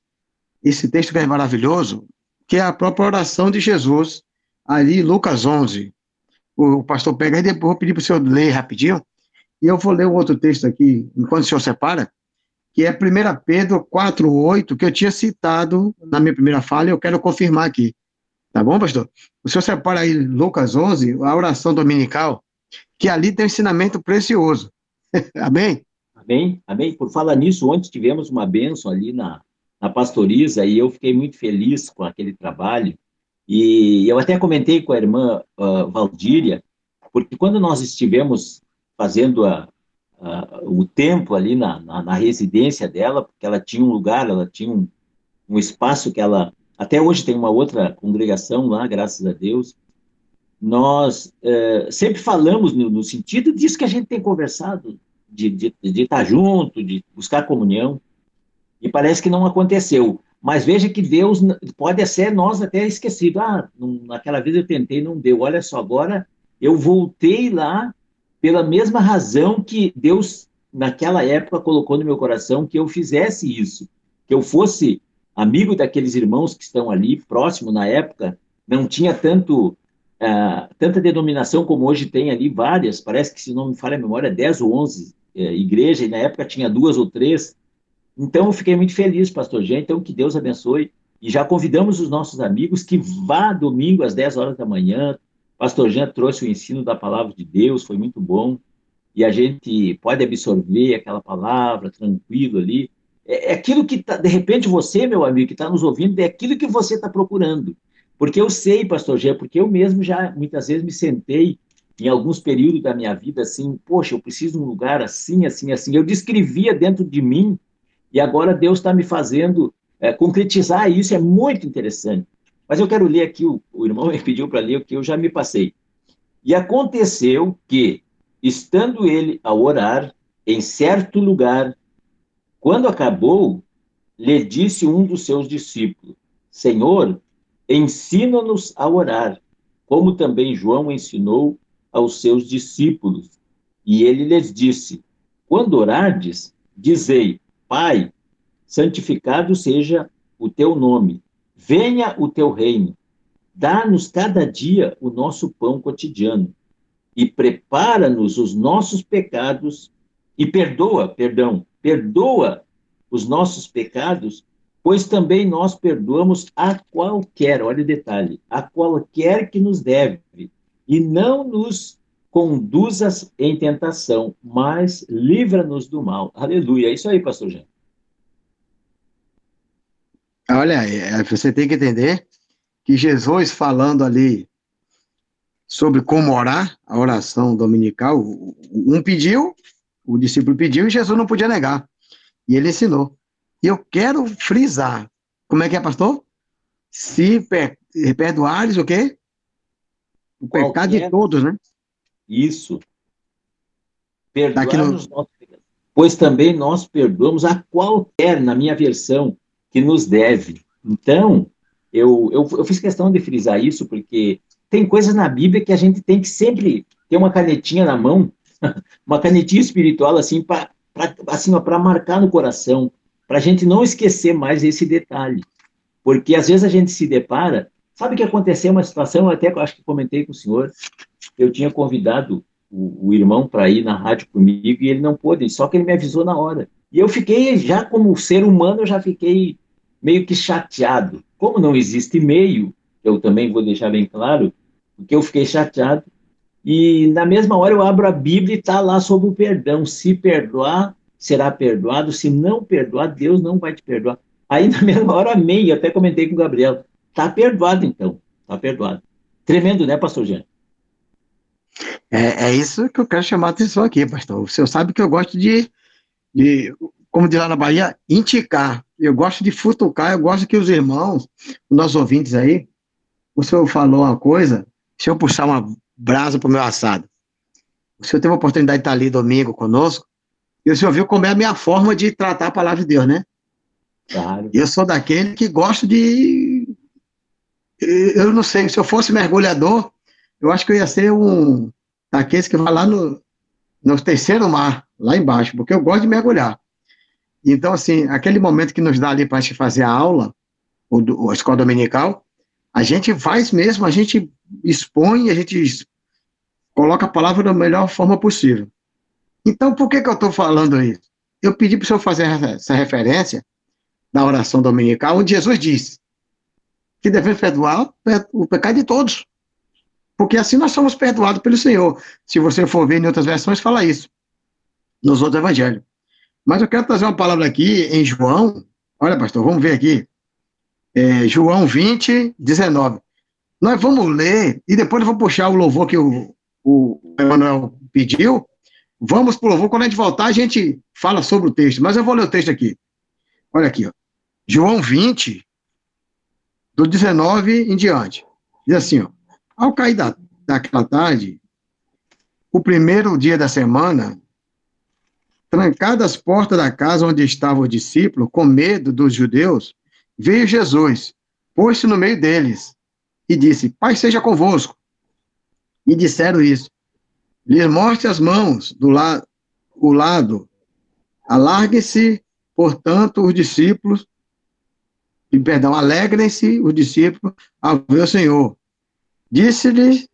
esse texto que é maravilhoso, que é a própria oração de Jesus, ali, Lucas 11. O pastor pega e depois eu vou pedir para o senhor ler rapidinho, e eu vou ler um outro texto aqui, enquanto o senhor separa, que é 1 Pedro 4,8, que eu tinha citado na minha primeira fala, e eu quero confirmar aqui. Tá bom, pastor? O senhor separa aí Lucas 11, a oração dominical, que ali tem um ensinamento precioso. Amém? Amém? Amém? Por falar nisso, ontem tivemos uma bênção ali na, na pastoriza e eu fiquei muito feliz com aquele trabalho. E eu até comentei com a irmã uh, Valdíria, porque quando nós estivemos fazendo a, a, o tempo ali na, na, na, residência dela, porque ela tinha um lugar, ela tinha um, um espaço que ela até hoje tem uma outra congregação lá, graças a Deus. Nós é, sempre falamos no, no, sentido disso que a gente tem conversado, de, de, de estar junto, de buscar comunhão, e parece que não aconteceu. Mas veja que Deus pode ser nós até esquecido. Ah, não, naquela vez eu tentei, não deu. Olha só, agora eu voltei lá pela mesma razão que Deus, naquela época, colocou no meu coração que eu fizesse isso, que eu fosse amigo daqueles irmãos que estão ali próximo na época, não tinha tanto uh, tanta denominação como hoje tem ali várias, parece que se não me falha a memória, 10 ou 11 uh, igrejas, e na época tinha duas ou três. Então eu fiquei muito feliz, pastor Jean, então que Deus abençoe. E já convidamos os nossos amigos que vá domingo às 10 horas da manhã. Pastor Jean trouxe o ensino da palavra de Deus, foi muito bom. E a gente pode absorver aquela palavra tranquilo ali é aquilo que, tá, de repente, você, meu amigo, que está nos ouvindo, é aquilo que você está procurando. Porque eu sei, pastor Gé, porque eu mesmo já, muitas vezes, me sentei em alguns períodos da minha vida assim, poxa, eu preciso de um lugar assim, assim, assim. Eu descrevia dentro de mim e agora Deus está me fazendo é, concretizar isso, é muito interessante. Mas eu quero ler aqui, o, o irmão me pediu para ler o que eu já me passei. E aconteceu que, estando ele a orar em certo lugar, quando acabou, lhe disse um dos seus discípulos: Senhor, ensina-nos a orar, como também João ensinou aos seus discípulos. E ele lhes disse: Quando orardes, dizei: Pai, santificado seja o teu nome, venha o teu reino, dá-nos cada dia o nosso pão cotidiano e prepara-nos os nossos pecados e perdoa, perdão, perdoa os nossos pecados, pois também nós perdoamos a qualquer, olha o detalhe, a qualquer que nos deve, e não nos conduzas em tentação, mas livra-nos do mal. Aleluia. É isso aí, pastor Jean. Olha, é, você tem que entender que Jesus falando ali sobre como orar, a oração dominical, um pediu, o discípulo pediu e Jesus não podia negar. E ele ensinou. E eu quero frisar, como é que é, pastor? Se per perdoares o quê? O Qualquer- pecado de todos, né? Isso. Perdoar Daqui no- os nossos pecados. Pois também nós perdoamos a qualquer, na minha versão, que nos deve. Então, eu, eu, eu fiz questão de frisar isso, porque tem coisas na Bíblia que a gente tem que sempre ter uma canetinha na mão, uma canetinha espiritual, assim, para assim, para marcar no coração, para a gente não esquecer mais esse detalhe. Porque às vezes a gente se depara. Sabe que aconteceu? Uma situação, eu até acho que comentei com o senhor. Eu tinha convidado o, o irmão para ir na rádio comigo e ele não pôde, só que ele me avisou na hora. E eu fiquei, já como ser humano, eu já fiquei meio que chateado. Como não existe e-mail, eu também vou deixar bem claro, porque eu fiquei chateado. E na mesma hora eu abro a Bíblia e está lá sobre o perdão. Se perdoar, será perdoado. Se não perdoar, Deus não vai te perdoar. Aí na mesma hora. Eu até comentei com o Gabriel. Tá perdoado, então. Tá perdoado. Tremendo, né, pastor Jean? É, é isso que eu quero chamar a atenção aqui, pastor. O senhor sabe que eu gosto de, de como diz lá na Bahia, indicar. Eu gosto de futucar, eu gosto que os irmãos, os nossos ouvintes aí, o senhor falou uma coisa, se eu puxar uma brasa para o meu assado. O senhor teve a oportunidade de estar ali domingo conosco, e o senhor viu como é a minha forma de tratar a palavra de Deus, né? Claro. Eu sou daquele que gosto de. Eu não sei, se eu fosse mergulhador, eu acho que eu ia ser um daqueles que vai lá no, no terceiro mar, lá embaixo, porque eu gosto de mergulhar. Então, assim, aquele momento que nos dá ali para a gente fazer a aula, ou, do, ou a escola dominical, a gente faz mesmo, a gente expõe, a gente coloca a palavra da melhor forma possível. Então, por que, que eu estou falando isso? Eu pedi para o senhor fazer essa referência na oração dominical, onde Jesus disse que devemos perdoar o pecado de todos. Porque assim nós somos perdoados pelo Senhor. Se você for ver em outras versões, fala isso. Nos outros evangelhos. Mas eu quero trazer uma palavra aqui em João. Olha, pastor, vamos ver aqui. É, João 20, 19. Nós vamos ler, e depois eu vou puxar o louvor que o, o Emanuel pediu. Vamos para o louvor. Quando a gente voltar, a gente fala sobre o texto. Mas eu vou ler o texto aqui. Olha aqui, ó. João 20, do 19 em diante. Diz assim, ó. Ao cair da, daquela tarde, o primeiro dia da semana, trancadas as portas da casa onde estava o discípulo, com medo dos judeus, veio Jesus, pôs-se no meio deles e disse: Pai seja convosco. E disseram isso. Lhes mostre as mãos do la o lado. Alarguem-se, portanto, os discípulos, e perdão, alegrem-se os discípulos ao ver o Senhor. Disse-lhe,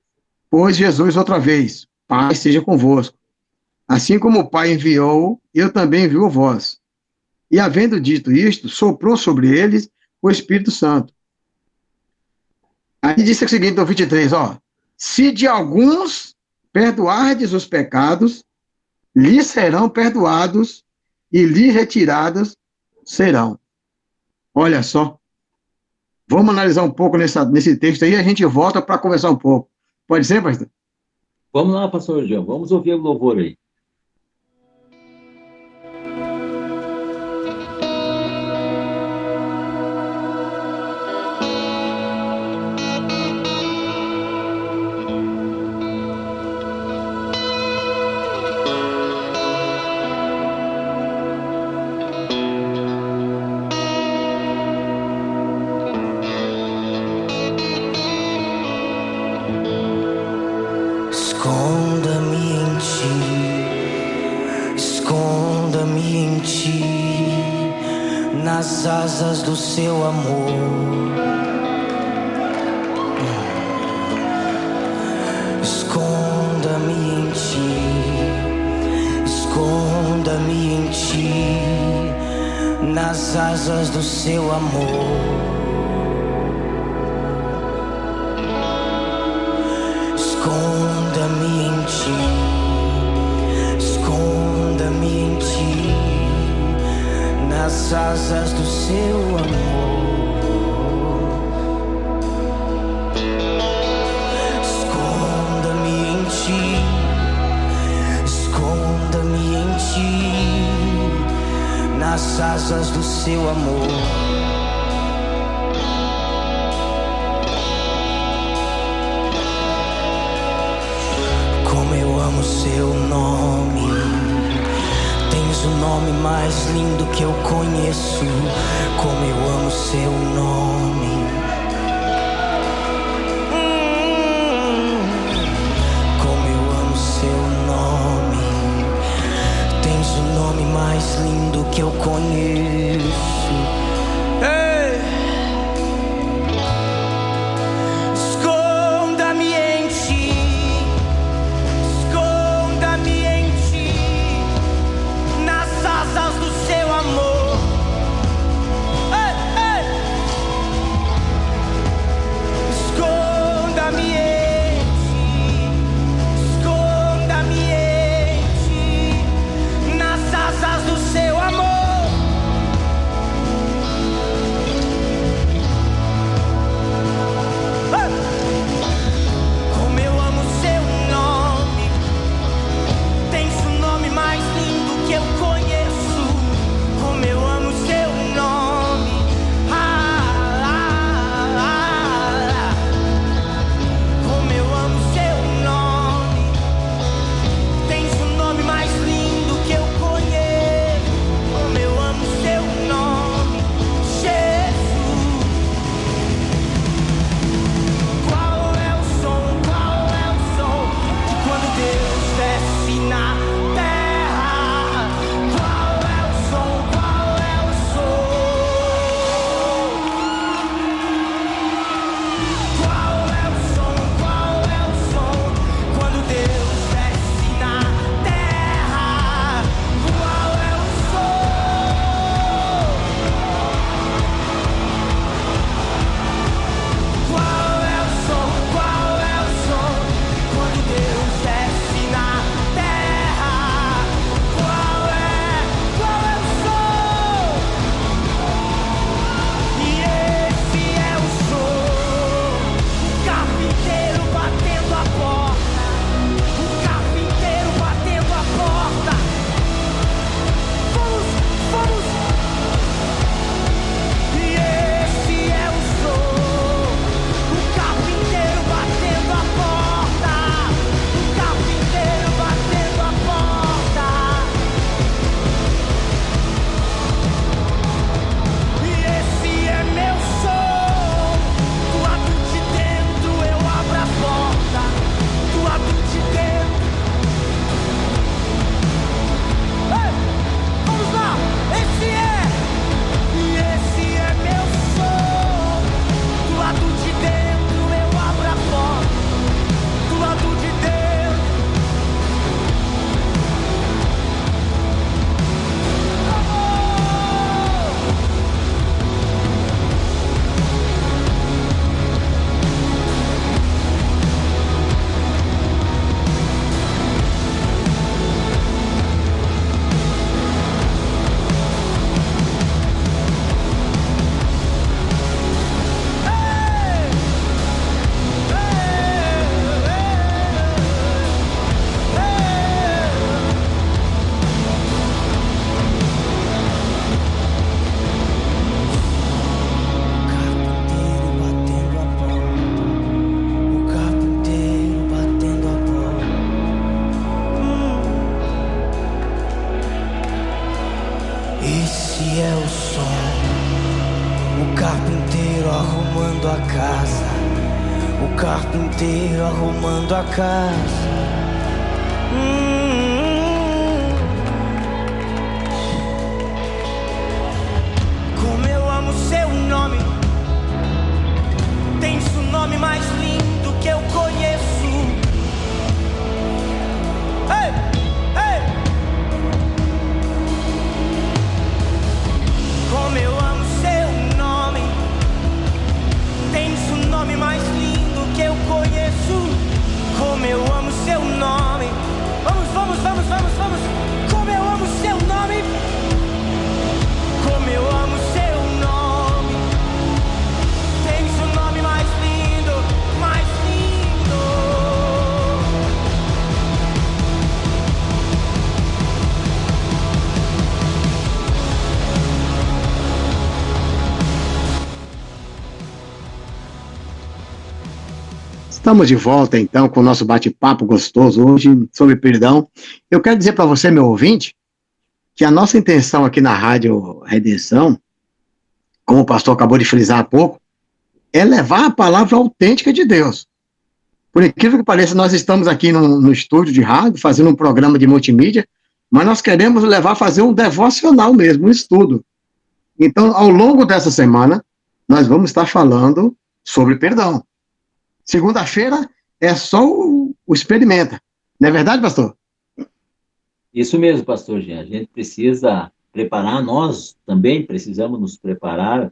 pois, Jesus outra vez: Pai seja convosco. Assim como o Pai enviou, eu também envio vós. E havendo dito isto, soprou sobre eles o Espírito Santo. Aí disse o seguinte, no 23, ó. Se de alguns perdoardes os pecados, lhes serão perdoados e lhes retirados serão. Olha só. Vamos analisar um pouco nessa, nesse texto aí a gente volta para conversar um pouco. Pode ser, pastor? Vamos lá, pastor João, vamos ouvir o louvor aí. seu amor. Esconda-me em ti, esconda-me em ti, nas asas do seu amor. Esconda-me em ti, esconda-me em ti nas asas do seu amor. seu nome. Tens o nome mais lindo que eu conheço. Como eu amo seu nome. Como eu amo seu nome. Tens o nome mais lindo que eu conheço. Estamos de volta então com o nosso bate-papo gostoso hoje sobre perdão. Eu quero dizer para você, meu ouvinte, que a nossa intenção aqui na Rádio Redenção, como o pastor acabou de frisar há pouco, é levar a palavra autêntica de Deus. Por incrível que pareça, nós estamos aqui no, no estúdio de rádio, fazendo um programa de multimídia, mas nós queremos levar a fazer um devocional mesmo, um estudo. Então, ao longo dessa semana, nós vamos estar falando sobre perdão. Segunda-feira é só o, o experimenta. Não é verdade, pastor? Isso mesmo, pastor Jean. A gente precisa preparar, nós também precisamos nos preparar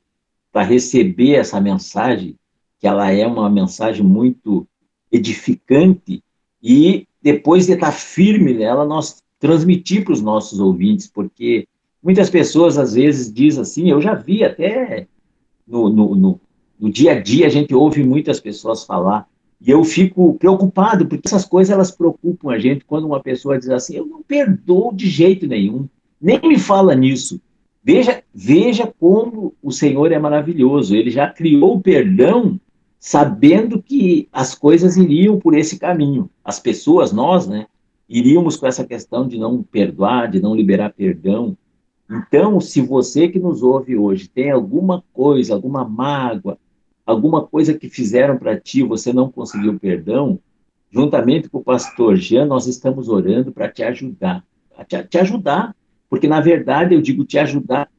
para receber essa mensagem, que ela é uma mensagem muito edificante, e depois de estar firme nela, nós transmitir para os nossos ouvintes, porque muitas pessoas às vezes dizem assim, eu já vi até no, no, no, no dia a dia, a gente ouve muitas pessoas falar, e eu fico preocupado, porque essas coisas elas preocupam a gente quando uma pessoa diz assim, eu não perdoo de jeito nenhum, nem me fala nisso. Veja, veja como o Senhor é maravilhoso, ele já criou o perdão sabendo que as coisas iriam por esse caminho. As pessoas, nós, né, iríamos com essa questão de não perdoar, de não liberar perdão. Então, se você que nos ouve hoje tem alguma coisa, alguma mágoa, alguma coisa que fizeram para ti, você não conseguiu perdão, juntamente com o pastor Jean, nós estamos orando para te ajudar. Te, te ajudar, porque na verdade eu digo te ajudar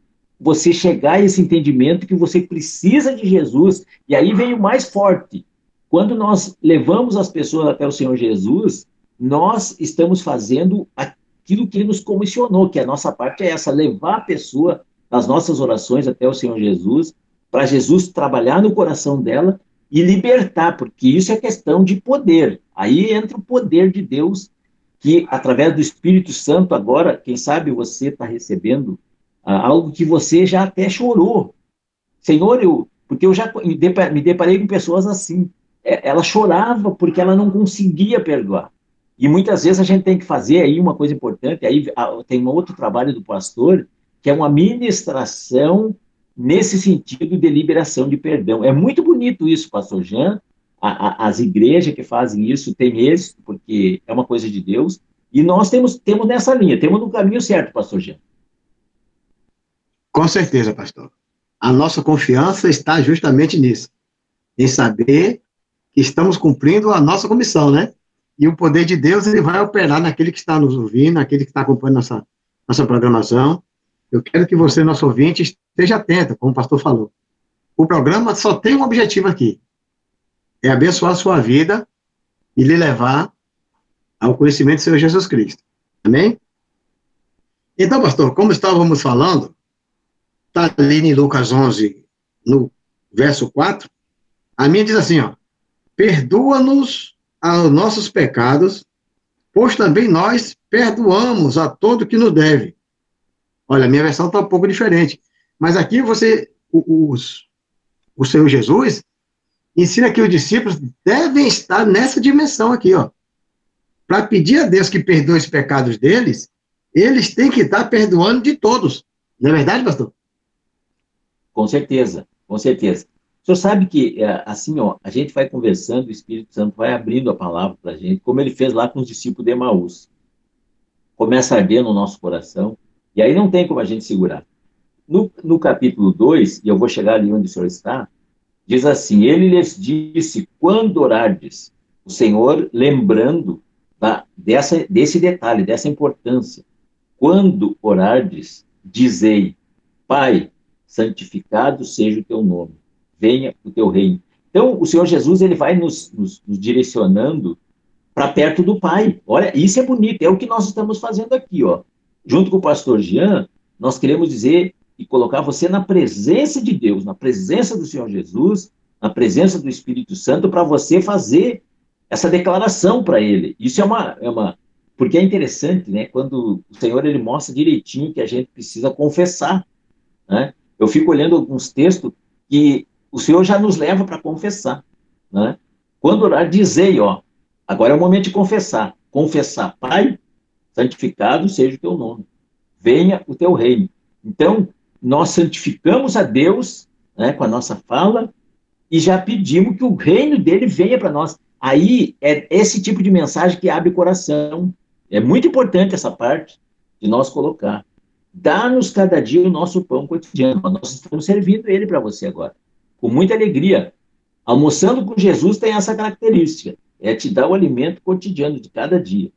você chegar a esse entendimento que você precisa de Jesus. E aí vem o mais forte. Quando nós levamos as pessoas até o Senhor Jesus, nós estamos fazendo aquilo que ele nos comissionou, que a nossa parte é essa, levar a pessoa nas nossas orações até o Senhor Jesus, para Jesus trabalhar no coração dela e libertar, porque isso é questão de poder. Aí entra o poder de Deus, que através do Espírito Santo, agora, quem sabe você está recebendo ah, algo que você já até chorou. Senhor, eu, porque eu já me deparei com pessoas assim. É, ela chorava porque ela não conseguia perdoar. E muitas vezes a gente tem que fazer aí uma coisa importante, aí tem um outro trabalho do pastor, que é uma ministração nesse sentido de liberação de perdão. É muito bonito isso, pastor Jean, a, a, as igrejas que fazem isso têm êxito, porque é uma coisa de Deus, e nós temos, temos nessa linha, temos no caminho certo, pastor Jean. Com certeza, pastor. A nossa confiança está justamente nisso, em saber que estamos cumprindo a nossa comissão, né? e o poder de Deus ele vai operar naquele que está nos ouvindo, naquele que está acompanhando nossa, nossa programação. Eu quero que você, nosso ouvinte, esteja atento, como o pastor falou. O programa só tem um objetivo aqui: é abençoar a sua vida e lhe levar ao conhecimento do Senhor Jesus Cristo. Amém? Então, pastor, como estávamos falando, está ali em Lucas 11, no verso 4, a minha diz assim, ó, perdoa-nos aos nossos pecados, pois também nós perdoamos a todo que nos deve. Olha, a minha versão está um pouco diferente. Mas aqui você, os, o Senhor Jesus ensina que os discípulos devem estar nessa dimensão aqui, ó. Para pedir a Deus que perdoe os pecados deles, eles têm que estar perdoando de todos. Não é verdade, pastor? Com certeza, com certeza. O senhor sabe que, é, assim, ó, a gente vai conversando, o Espírito Santo vai abrindo a palavra para a gente, como ele fez lá com os discípulos de Emaús. Começa a arder no nosso coração, e aí não tem como a gente segurar. No, no capítulo 2, e eu vou chegar ali onde o senhor está, diz assim: Ele lhes disse, quando orardes, o Senhor lembrando da, dessa, desse detalhe, dessa importância. Quando orardes, dizei, Pai, santificado seja o teu nome venha o teu reino. Então, o Senhor Jesus ele vai nos, nos, nos direcionando para perto do Pai. Olha, isso é bonito, é o que nós estamos fazendo aqui, ó. Junto com o pastor Jean, nós queremos dizer e colocar você na presença de Deus, na presença do Senhor Jesus, na presença do Espírito Santo, para você fazer essa declaração para Ele. Isso é uma, é uma. Porque é interessante, né? Quando o Senhor ele mostra direitinho que a gente precisa confessar. Né? Eu fico olhando alguns textos que o Senhor já nos leva para confessar. Né? Quando orar, dizei, ó, agora é o momento de confessar. Confessar, Pai, santificado seja o teu nome. Venha o teu reino. Então, nós santificamos a Deus né, com a nossa fala e já pedimos que o reino dele venha para nós. Aí é esse tipo de mensagem que abre o coração. É muito importante essa parte de nós colocar. Dá-nos cada dia o nosso pão cotidiano. Nós estamos servindo ele para você agora, com muita alegria. Almoçando com Jesus tem essa característica: é te dar o alimento cotidiano de cada dia.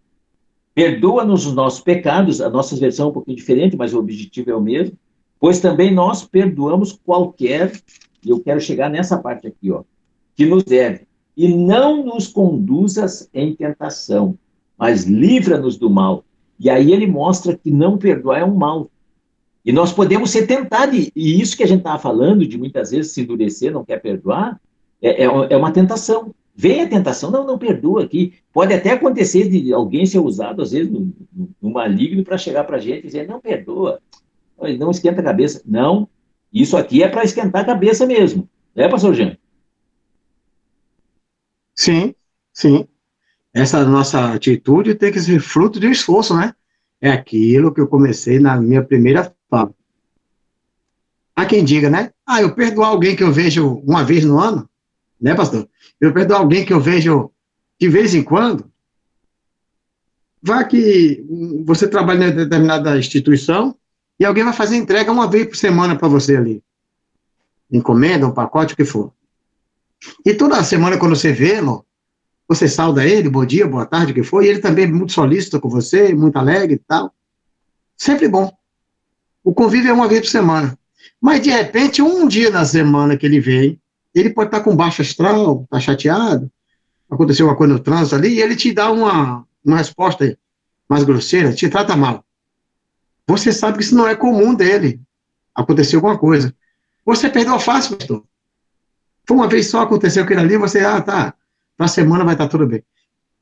Perdoa-nos os nossos pecados, a nossa versão é um pouquinho diferente, mas o objetivo é o mesmo, pois também nós perdoamos qualquer, e eu quero chegar nessa parte aqui, ó, que nos deve, e não nos conduzas em tentação, mas livra-nos do mal. E aí ele mostra que não perdoar é um mal. E nós podemos ser tentados, e isso que a gente estava falando, de muitas vezes se endurecer, não quer perdoar, é, é, é uma tentação. Vem a tentação, não, não perdoa aqui. Pode até acontecer de alguém ser usado, às vezes, no, no maligno para chegar para a gente e dizer, não perdoa, não esquenta a cabeça. Não, isso aqui é para esquentar a cabeça mesmo. É, pastor Jean? Sim, sim. Essa nossa atitude tem que ser fruto de um esforço, né? É aquilo que eu comecei na minha primeira fala. Há quem diga, né? Ah, eu perdoo alguém que eu vejo uma vez no ano, né, pastor? Eu perdoo alguém que eu vejo de vez em quando. Vá que você trabalha em determinada instituição e alguém vai fazer entrega uma vez por semana para você ali. Encomenda, um pacote, o que for. E toda semana, quando você vê-lo, você sauda ele, bom dia, boa tarde, o que for, e ele também é muito solícito com você, muito alegre e tal. Sempre bom. O convívio é uma vez por semana. Mas, de repente, um dia na semana que ele vem, ele pode estar com baixo astral, está chateado, aconteceu uma coisa no trânsito ali, e ele te dá uma, uma resposta mais grosseira, te trata mal. Você sabe que isso não é comum dele. Aconteceu alguma coisa. Você perdeu fácil, pastor. Foi uma vez só aconteceu aquilo ali, você, ah, tá, na semana vai estar tudo bem.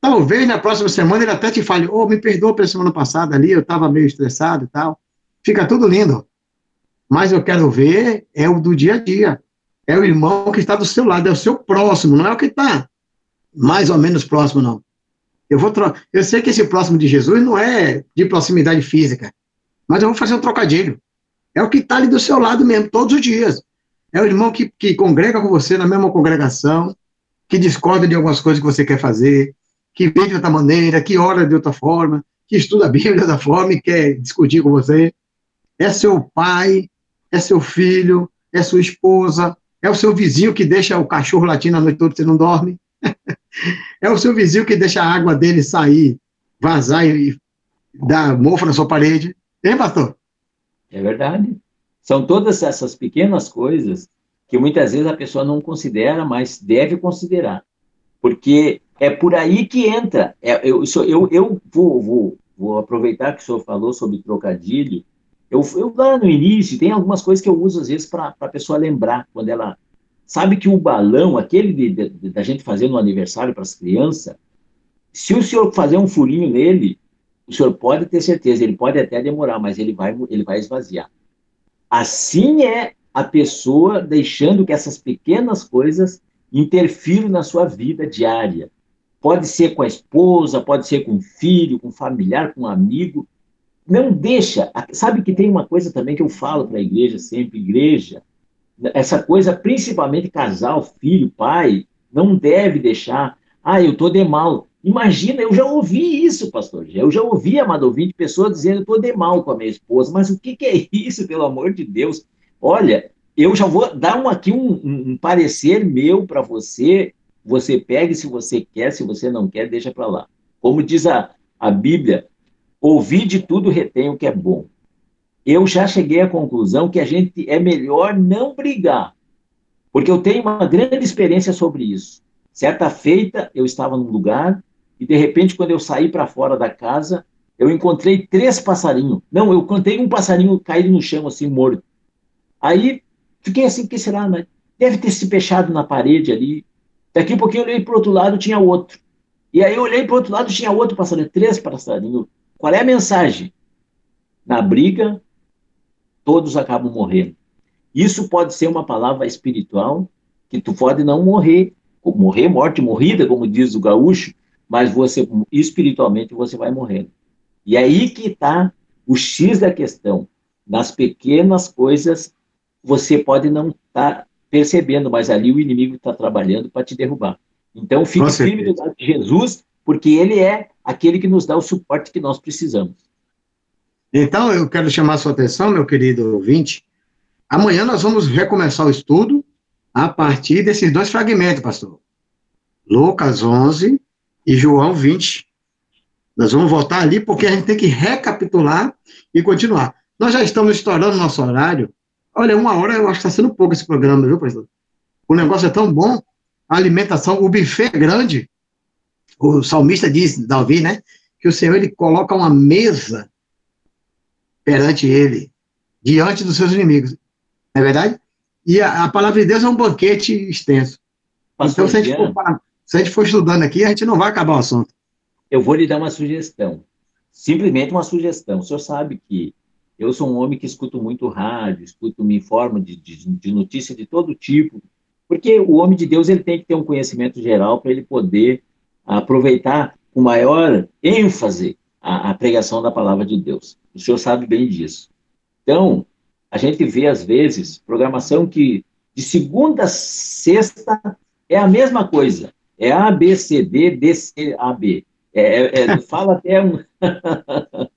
Talvez na próxima semana ele até te fale, oh, me perdoa pela semana passada ali, eu estava meio estressado e tal. Fica tudo lindo. Mas eu quero ver é o do dia a dia. É o irmão que está do seu lado, é o seu próximo, não é o que está mais ou menos próximo, não. Eu, vou tro... eu sei que esse próximo de Jesus não é de proximidade física, mas eu vou fazer um trocadilho. É o que está ali do seu lado mesmo, todos os dias. É o irmão que, que congrega com você na mesma congregação, que discorda de algumas coisas que você quer fazer, que vê de outra maneira, que ora de outra forma, que estuda a Bíblia outra forma e quer discutir com você. É seu pai, é seu filho, é sua esposa, é o seu vizinho que deixa o cachorro latindo a noite toda e você não dorme. é o seu vizinho que deixa a água dele sair, vazar e dar mofo na sua parede. Hein, pastor? É verdade. São todas essas pequenas coisas que muitas vezes a pessoa não considera, mas deve considerar. Porque é por aí que entra. É, eu, eu, eu vou, vou, vou aproveitar que o senhor falou sobre trocadilho. Eu, eu lá no início, tem algumas coisas que eu uso às vezes para a pessoa lembrar, quando ela sabe que o balão, aquele de, de, de, da gente fazer no aniversário para as crianças, se o senhor fazer um furinho nele, o senhor pode ter certeza, ele pode até demorar, mas ele vai, ele vai esvaziar. Assim é a pessoa deixando que essas pequenas coisas interfiram na sua vida diária. Pode ser com a esposa, pode ser com o filho, com o familiar, com um amigo. Não deixa. Sabe que tem uma coisa também que eu falo para a igreja sempre, igreja, essa coisa, principalmente casal, filho, pai, não deve deixar. Ah, eu tô de mal. Imagina, eu já ouvi isso, pastor. Eu já ouvi, amado ouvinte, pessoas dizendo: eu tô de mal com a minha esposa. Mas o que, que é isso, pelo amor de Deus? Olha, eu já vou dar um, aqui um, um parecer meu para você. Você pegue se você quer, se você não quer, deixa para lá. Como diz a, a Bíblia, ouvir de tudo retém o que é bom. Eu já cheguei à conclusão que a gente é melhor não brigar, porque eu tenho uma grande experiência sobre isso. Certa feita, eu estava num lugar e de repente, quando eu saí para fora da casa, eu encontrei três passarinhos. Não, eu contei um passarinho caído no chão, assim, morto. Aí, fiquei assim, que será? Né? Deve ter se fechado na parede ali. Daqui a pouquinho eu olhei para o outro lado, tinha outro. E aí eu olhei para o outro lado, tinha outro passarinho, três passarinhos. Qual é a mensagem? Na briga, todos acabam morrendo. Isso pode ser uma palavra espiritual, que tu pode não morrer, morrer, morte morrida, como diz o gaúcho, mas você espiritualmente você vai morrendo. E é aí que está o X da questão. Nas pequenas coisas você pode não estar tá percebendo, mas ali o inimigo está trabalhando para te derrubar. Então, fique firme do lado de Jesus, porque ele é aquele que nos dá o suporte que nós precisamos. Então, eu quero chamar a sua atenção, meu querido ouvinte. Amanhã nós vamos recomeçar o estudo a partir desses dois fragmentos, pastor. Lucas 11 e João 20. Nós vamos voltar ali porque a gente tem que recapitular e continuar. Nós já estamos estourando nosso horário. Olha, uma hora eu acho que está sendo pouco esse programa, viu, pastor? O negócio é tão bom, a alimentação, o buffet é grande. O salmista diz, Davi, né? Que o Senhor ele coloca uma mesa perante ele, diante dos seus inimigos. Não é verdade? E a, a palavra de Deus é um banquete extenso. Pastor então, se a, gente for, se a gente for estudando aqui, a gente não vai acabar o assunto. eu vou lhe dar uma sugestão. Simplesmente uma sugestão. O senhor sabe que eu sou um homem que escuto muito rádio, escuto, me informo de, de, de notícia de todo tipo, porque o homem de Deus ele tem que ter um conhecimento geral para ele poder aproveitar com maior ênfase a, a pregação da palavra de Deus. O senhor sabe bem disso. Então, a gente vê, às vezes, programação que de segunda a sexta é a mesma coisa. É A, B, C, D, D, C, A, B. É, é, é, fala até um.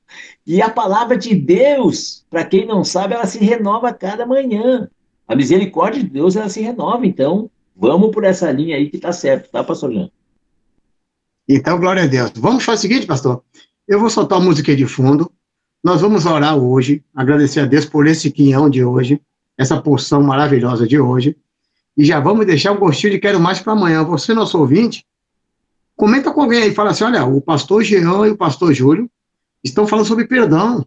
e a palavra de Deus, para quem não sabe, ela se renova a cada manhã. A misericórdia de Deus, ela se renova. Então, vamos por essa linha aí que tá certo, tá, pastor Jean? Então, glória a Deus. Vamos fazer o seguinte, pastor. Eu vou soltar a música aí de fundo. Nós vamos orar hoje, agradecer a Deus por esse quinhão de hoje, essa porção maravilhosa de hoje. E já vamos deixar um gostinho de quero mais para amanhã. Você, nosso ouvinte, comenta com alguém aí, fala assim: olha, o pastor Jean e o pastor Júlio estão falando sobre perdão,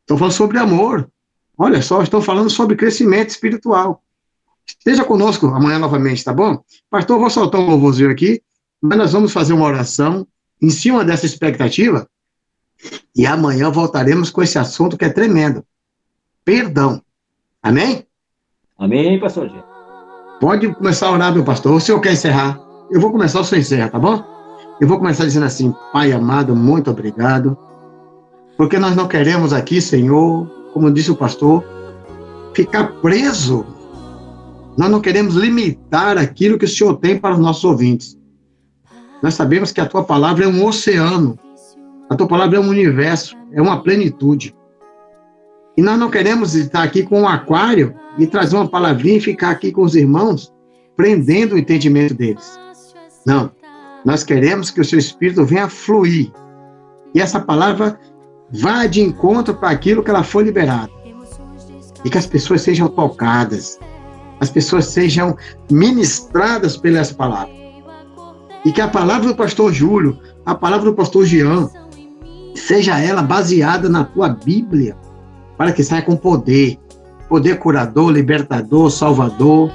estão falando sobre amor. Olha só, estão falando sobre crescimento espiritual. Esteja conosco amanhã novamente, tá bom? Pastor, vou soltar um louvorzinho aqui, mas nós vamos fazer uma oração em cima dessa expectativa e amanhã voltaremos com esse assunto que é tremendo. Perdão. Amém? Amém, pastor? Pode começar a orar, meu pastor. Ou se eu quer encerrar, eu vou começar, o senhor encerra, tá bom? Eu vou começar dizendo assim, Pai amado, muito obrigado, porque nós não queremos aqui, Senhor, como disse o pastor, ficar preso. Nós não queremos limitar aquilo que o Senhor tem para os nossos ouvintes. Nós sabemos que a tua palavra é um oceano, a tua palavra é um universo, é uma plenitude. E nós não queremos estar aqui com um aquário e trazer uma palavrinha e ficar aqui com os irmãos, prendendo o entendimento deles. Não. Nós queremos que o seu espírito venha fluir. E essa palavra vá de encontro para aquilo que ela foi liberada. E que as pessoas sejam tocadas, as pessoas sejam ministradas pela essa palavra. E que a palavra do pastor Júlio, a palavra do pastor Jean, seja ela baseada na tua Bíblia, para que saia com poder, poder curador, libertador, salvador.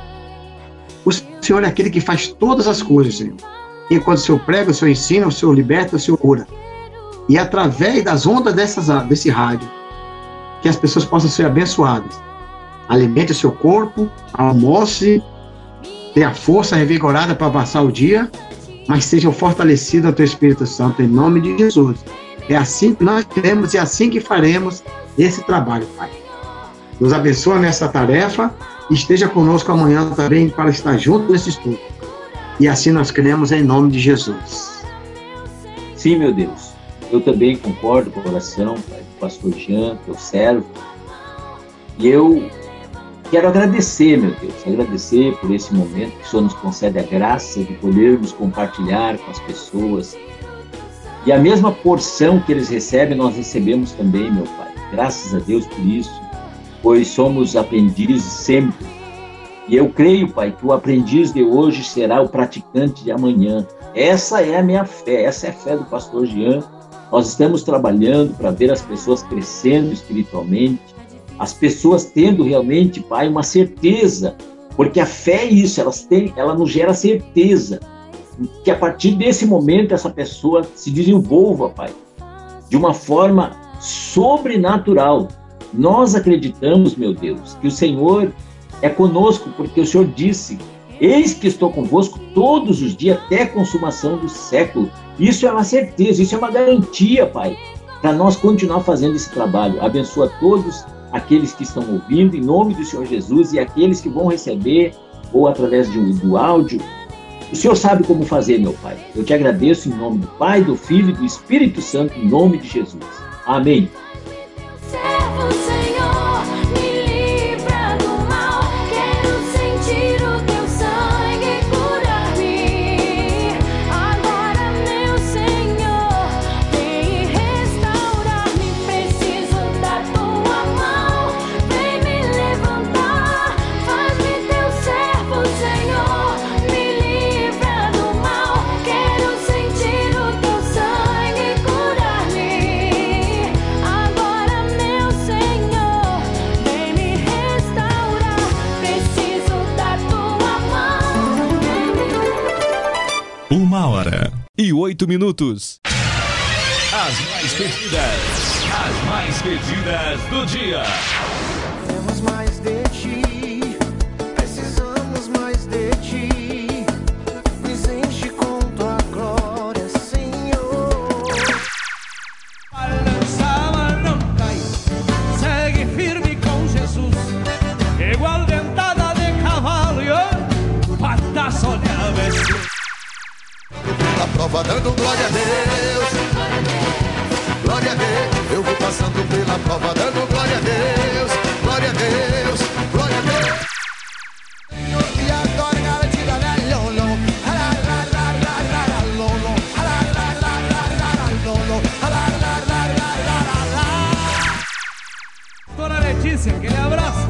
O Senhor é aquele que faz todas as coisas, Senhor. Enquanto o Senhor prega, o Senhor ensina, o Senhor liberta, o Senhor cura. E através das ondas dessas, desse rádio, que as pessoas possam ser abençoadas. Alimente o seu corpo, almoce, tenha força revigorada para passar o dia, mas seja fortalecido ao teu Espírito Santo, em nome de Jesus. É assim que nós queremos e é assim que faremos esse trabalho, Pai. Nos abençoa nessa tarefa e esteja conosco amanhã também para estar junto nesse estudo. E assim nós queremos em nome de Jesus. Sim, meu Deus. Eu também concordo com a oração pai, do pastor Jean, teu servo. E eu quero agradecer, meu Deus, agradecer por esse momento que o Senhor nos concede a graça de podermos compartilhar com as pessoas. E a mesma porção que eles recebem, nós recebemos também, meu Pai. Graças a Deus por isso, pois somos aprendizes sempre. E eu creio, Pai, que o aprendiz de hoje será o praticante de amanhã. Essa é a minha fé, essa é a fé do pastor Jean. Nós estamos trabalhando para ver as pessoas crescendo espiritualmente, as pessoas tendo realmente, Pai, uma certeza, porque a fé é isso, elas têm, ela nos gera certeza que a partir desse momento essa pessoa se desenvolva, Pai, de uma forma sobrenatural. Nós acreditamos, meu Deus, que o Senhor é conosco, porque o Senhor disse: Eis que estou convosco todos os dias até a consumação do século. Isso é uma certeza, isso é uma garantia, Pai, para nós continuar fazendo esse trabalho. Abençoa todos aqueles que estão ouvindo, em nome do Senhor Jesus, e aqueles que vão receber, ou através de, do áudio, O Senhor sabe como fazer, meu Pai. Eu te agradeço em nome do Pai, do Filho e do Espírito Santo, em nome de Jesus. Amém. E oito minutos. As mais pedidas, as mais pedidas do dia. Vá dando glória a Deus. Glória a Deus. Eu vou passando pela prova, dando glória a Deus. Glória a Deus. Glória a Deus. Dona Letícia, aquele abraço.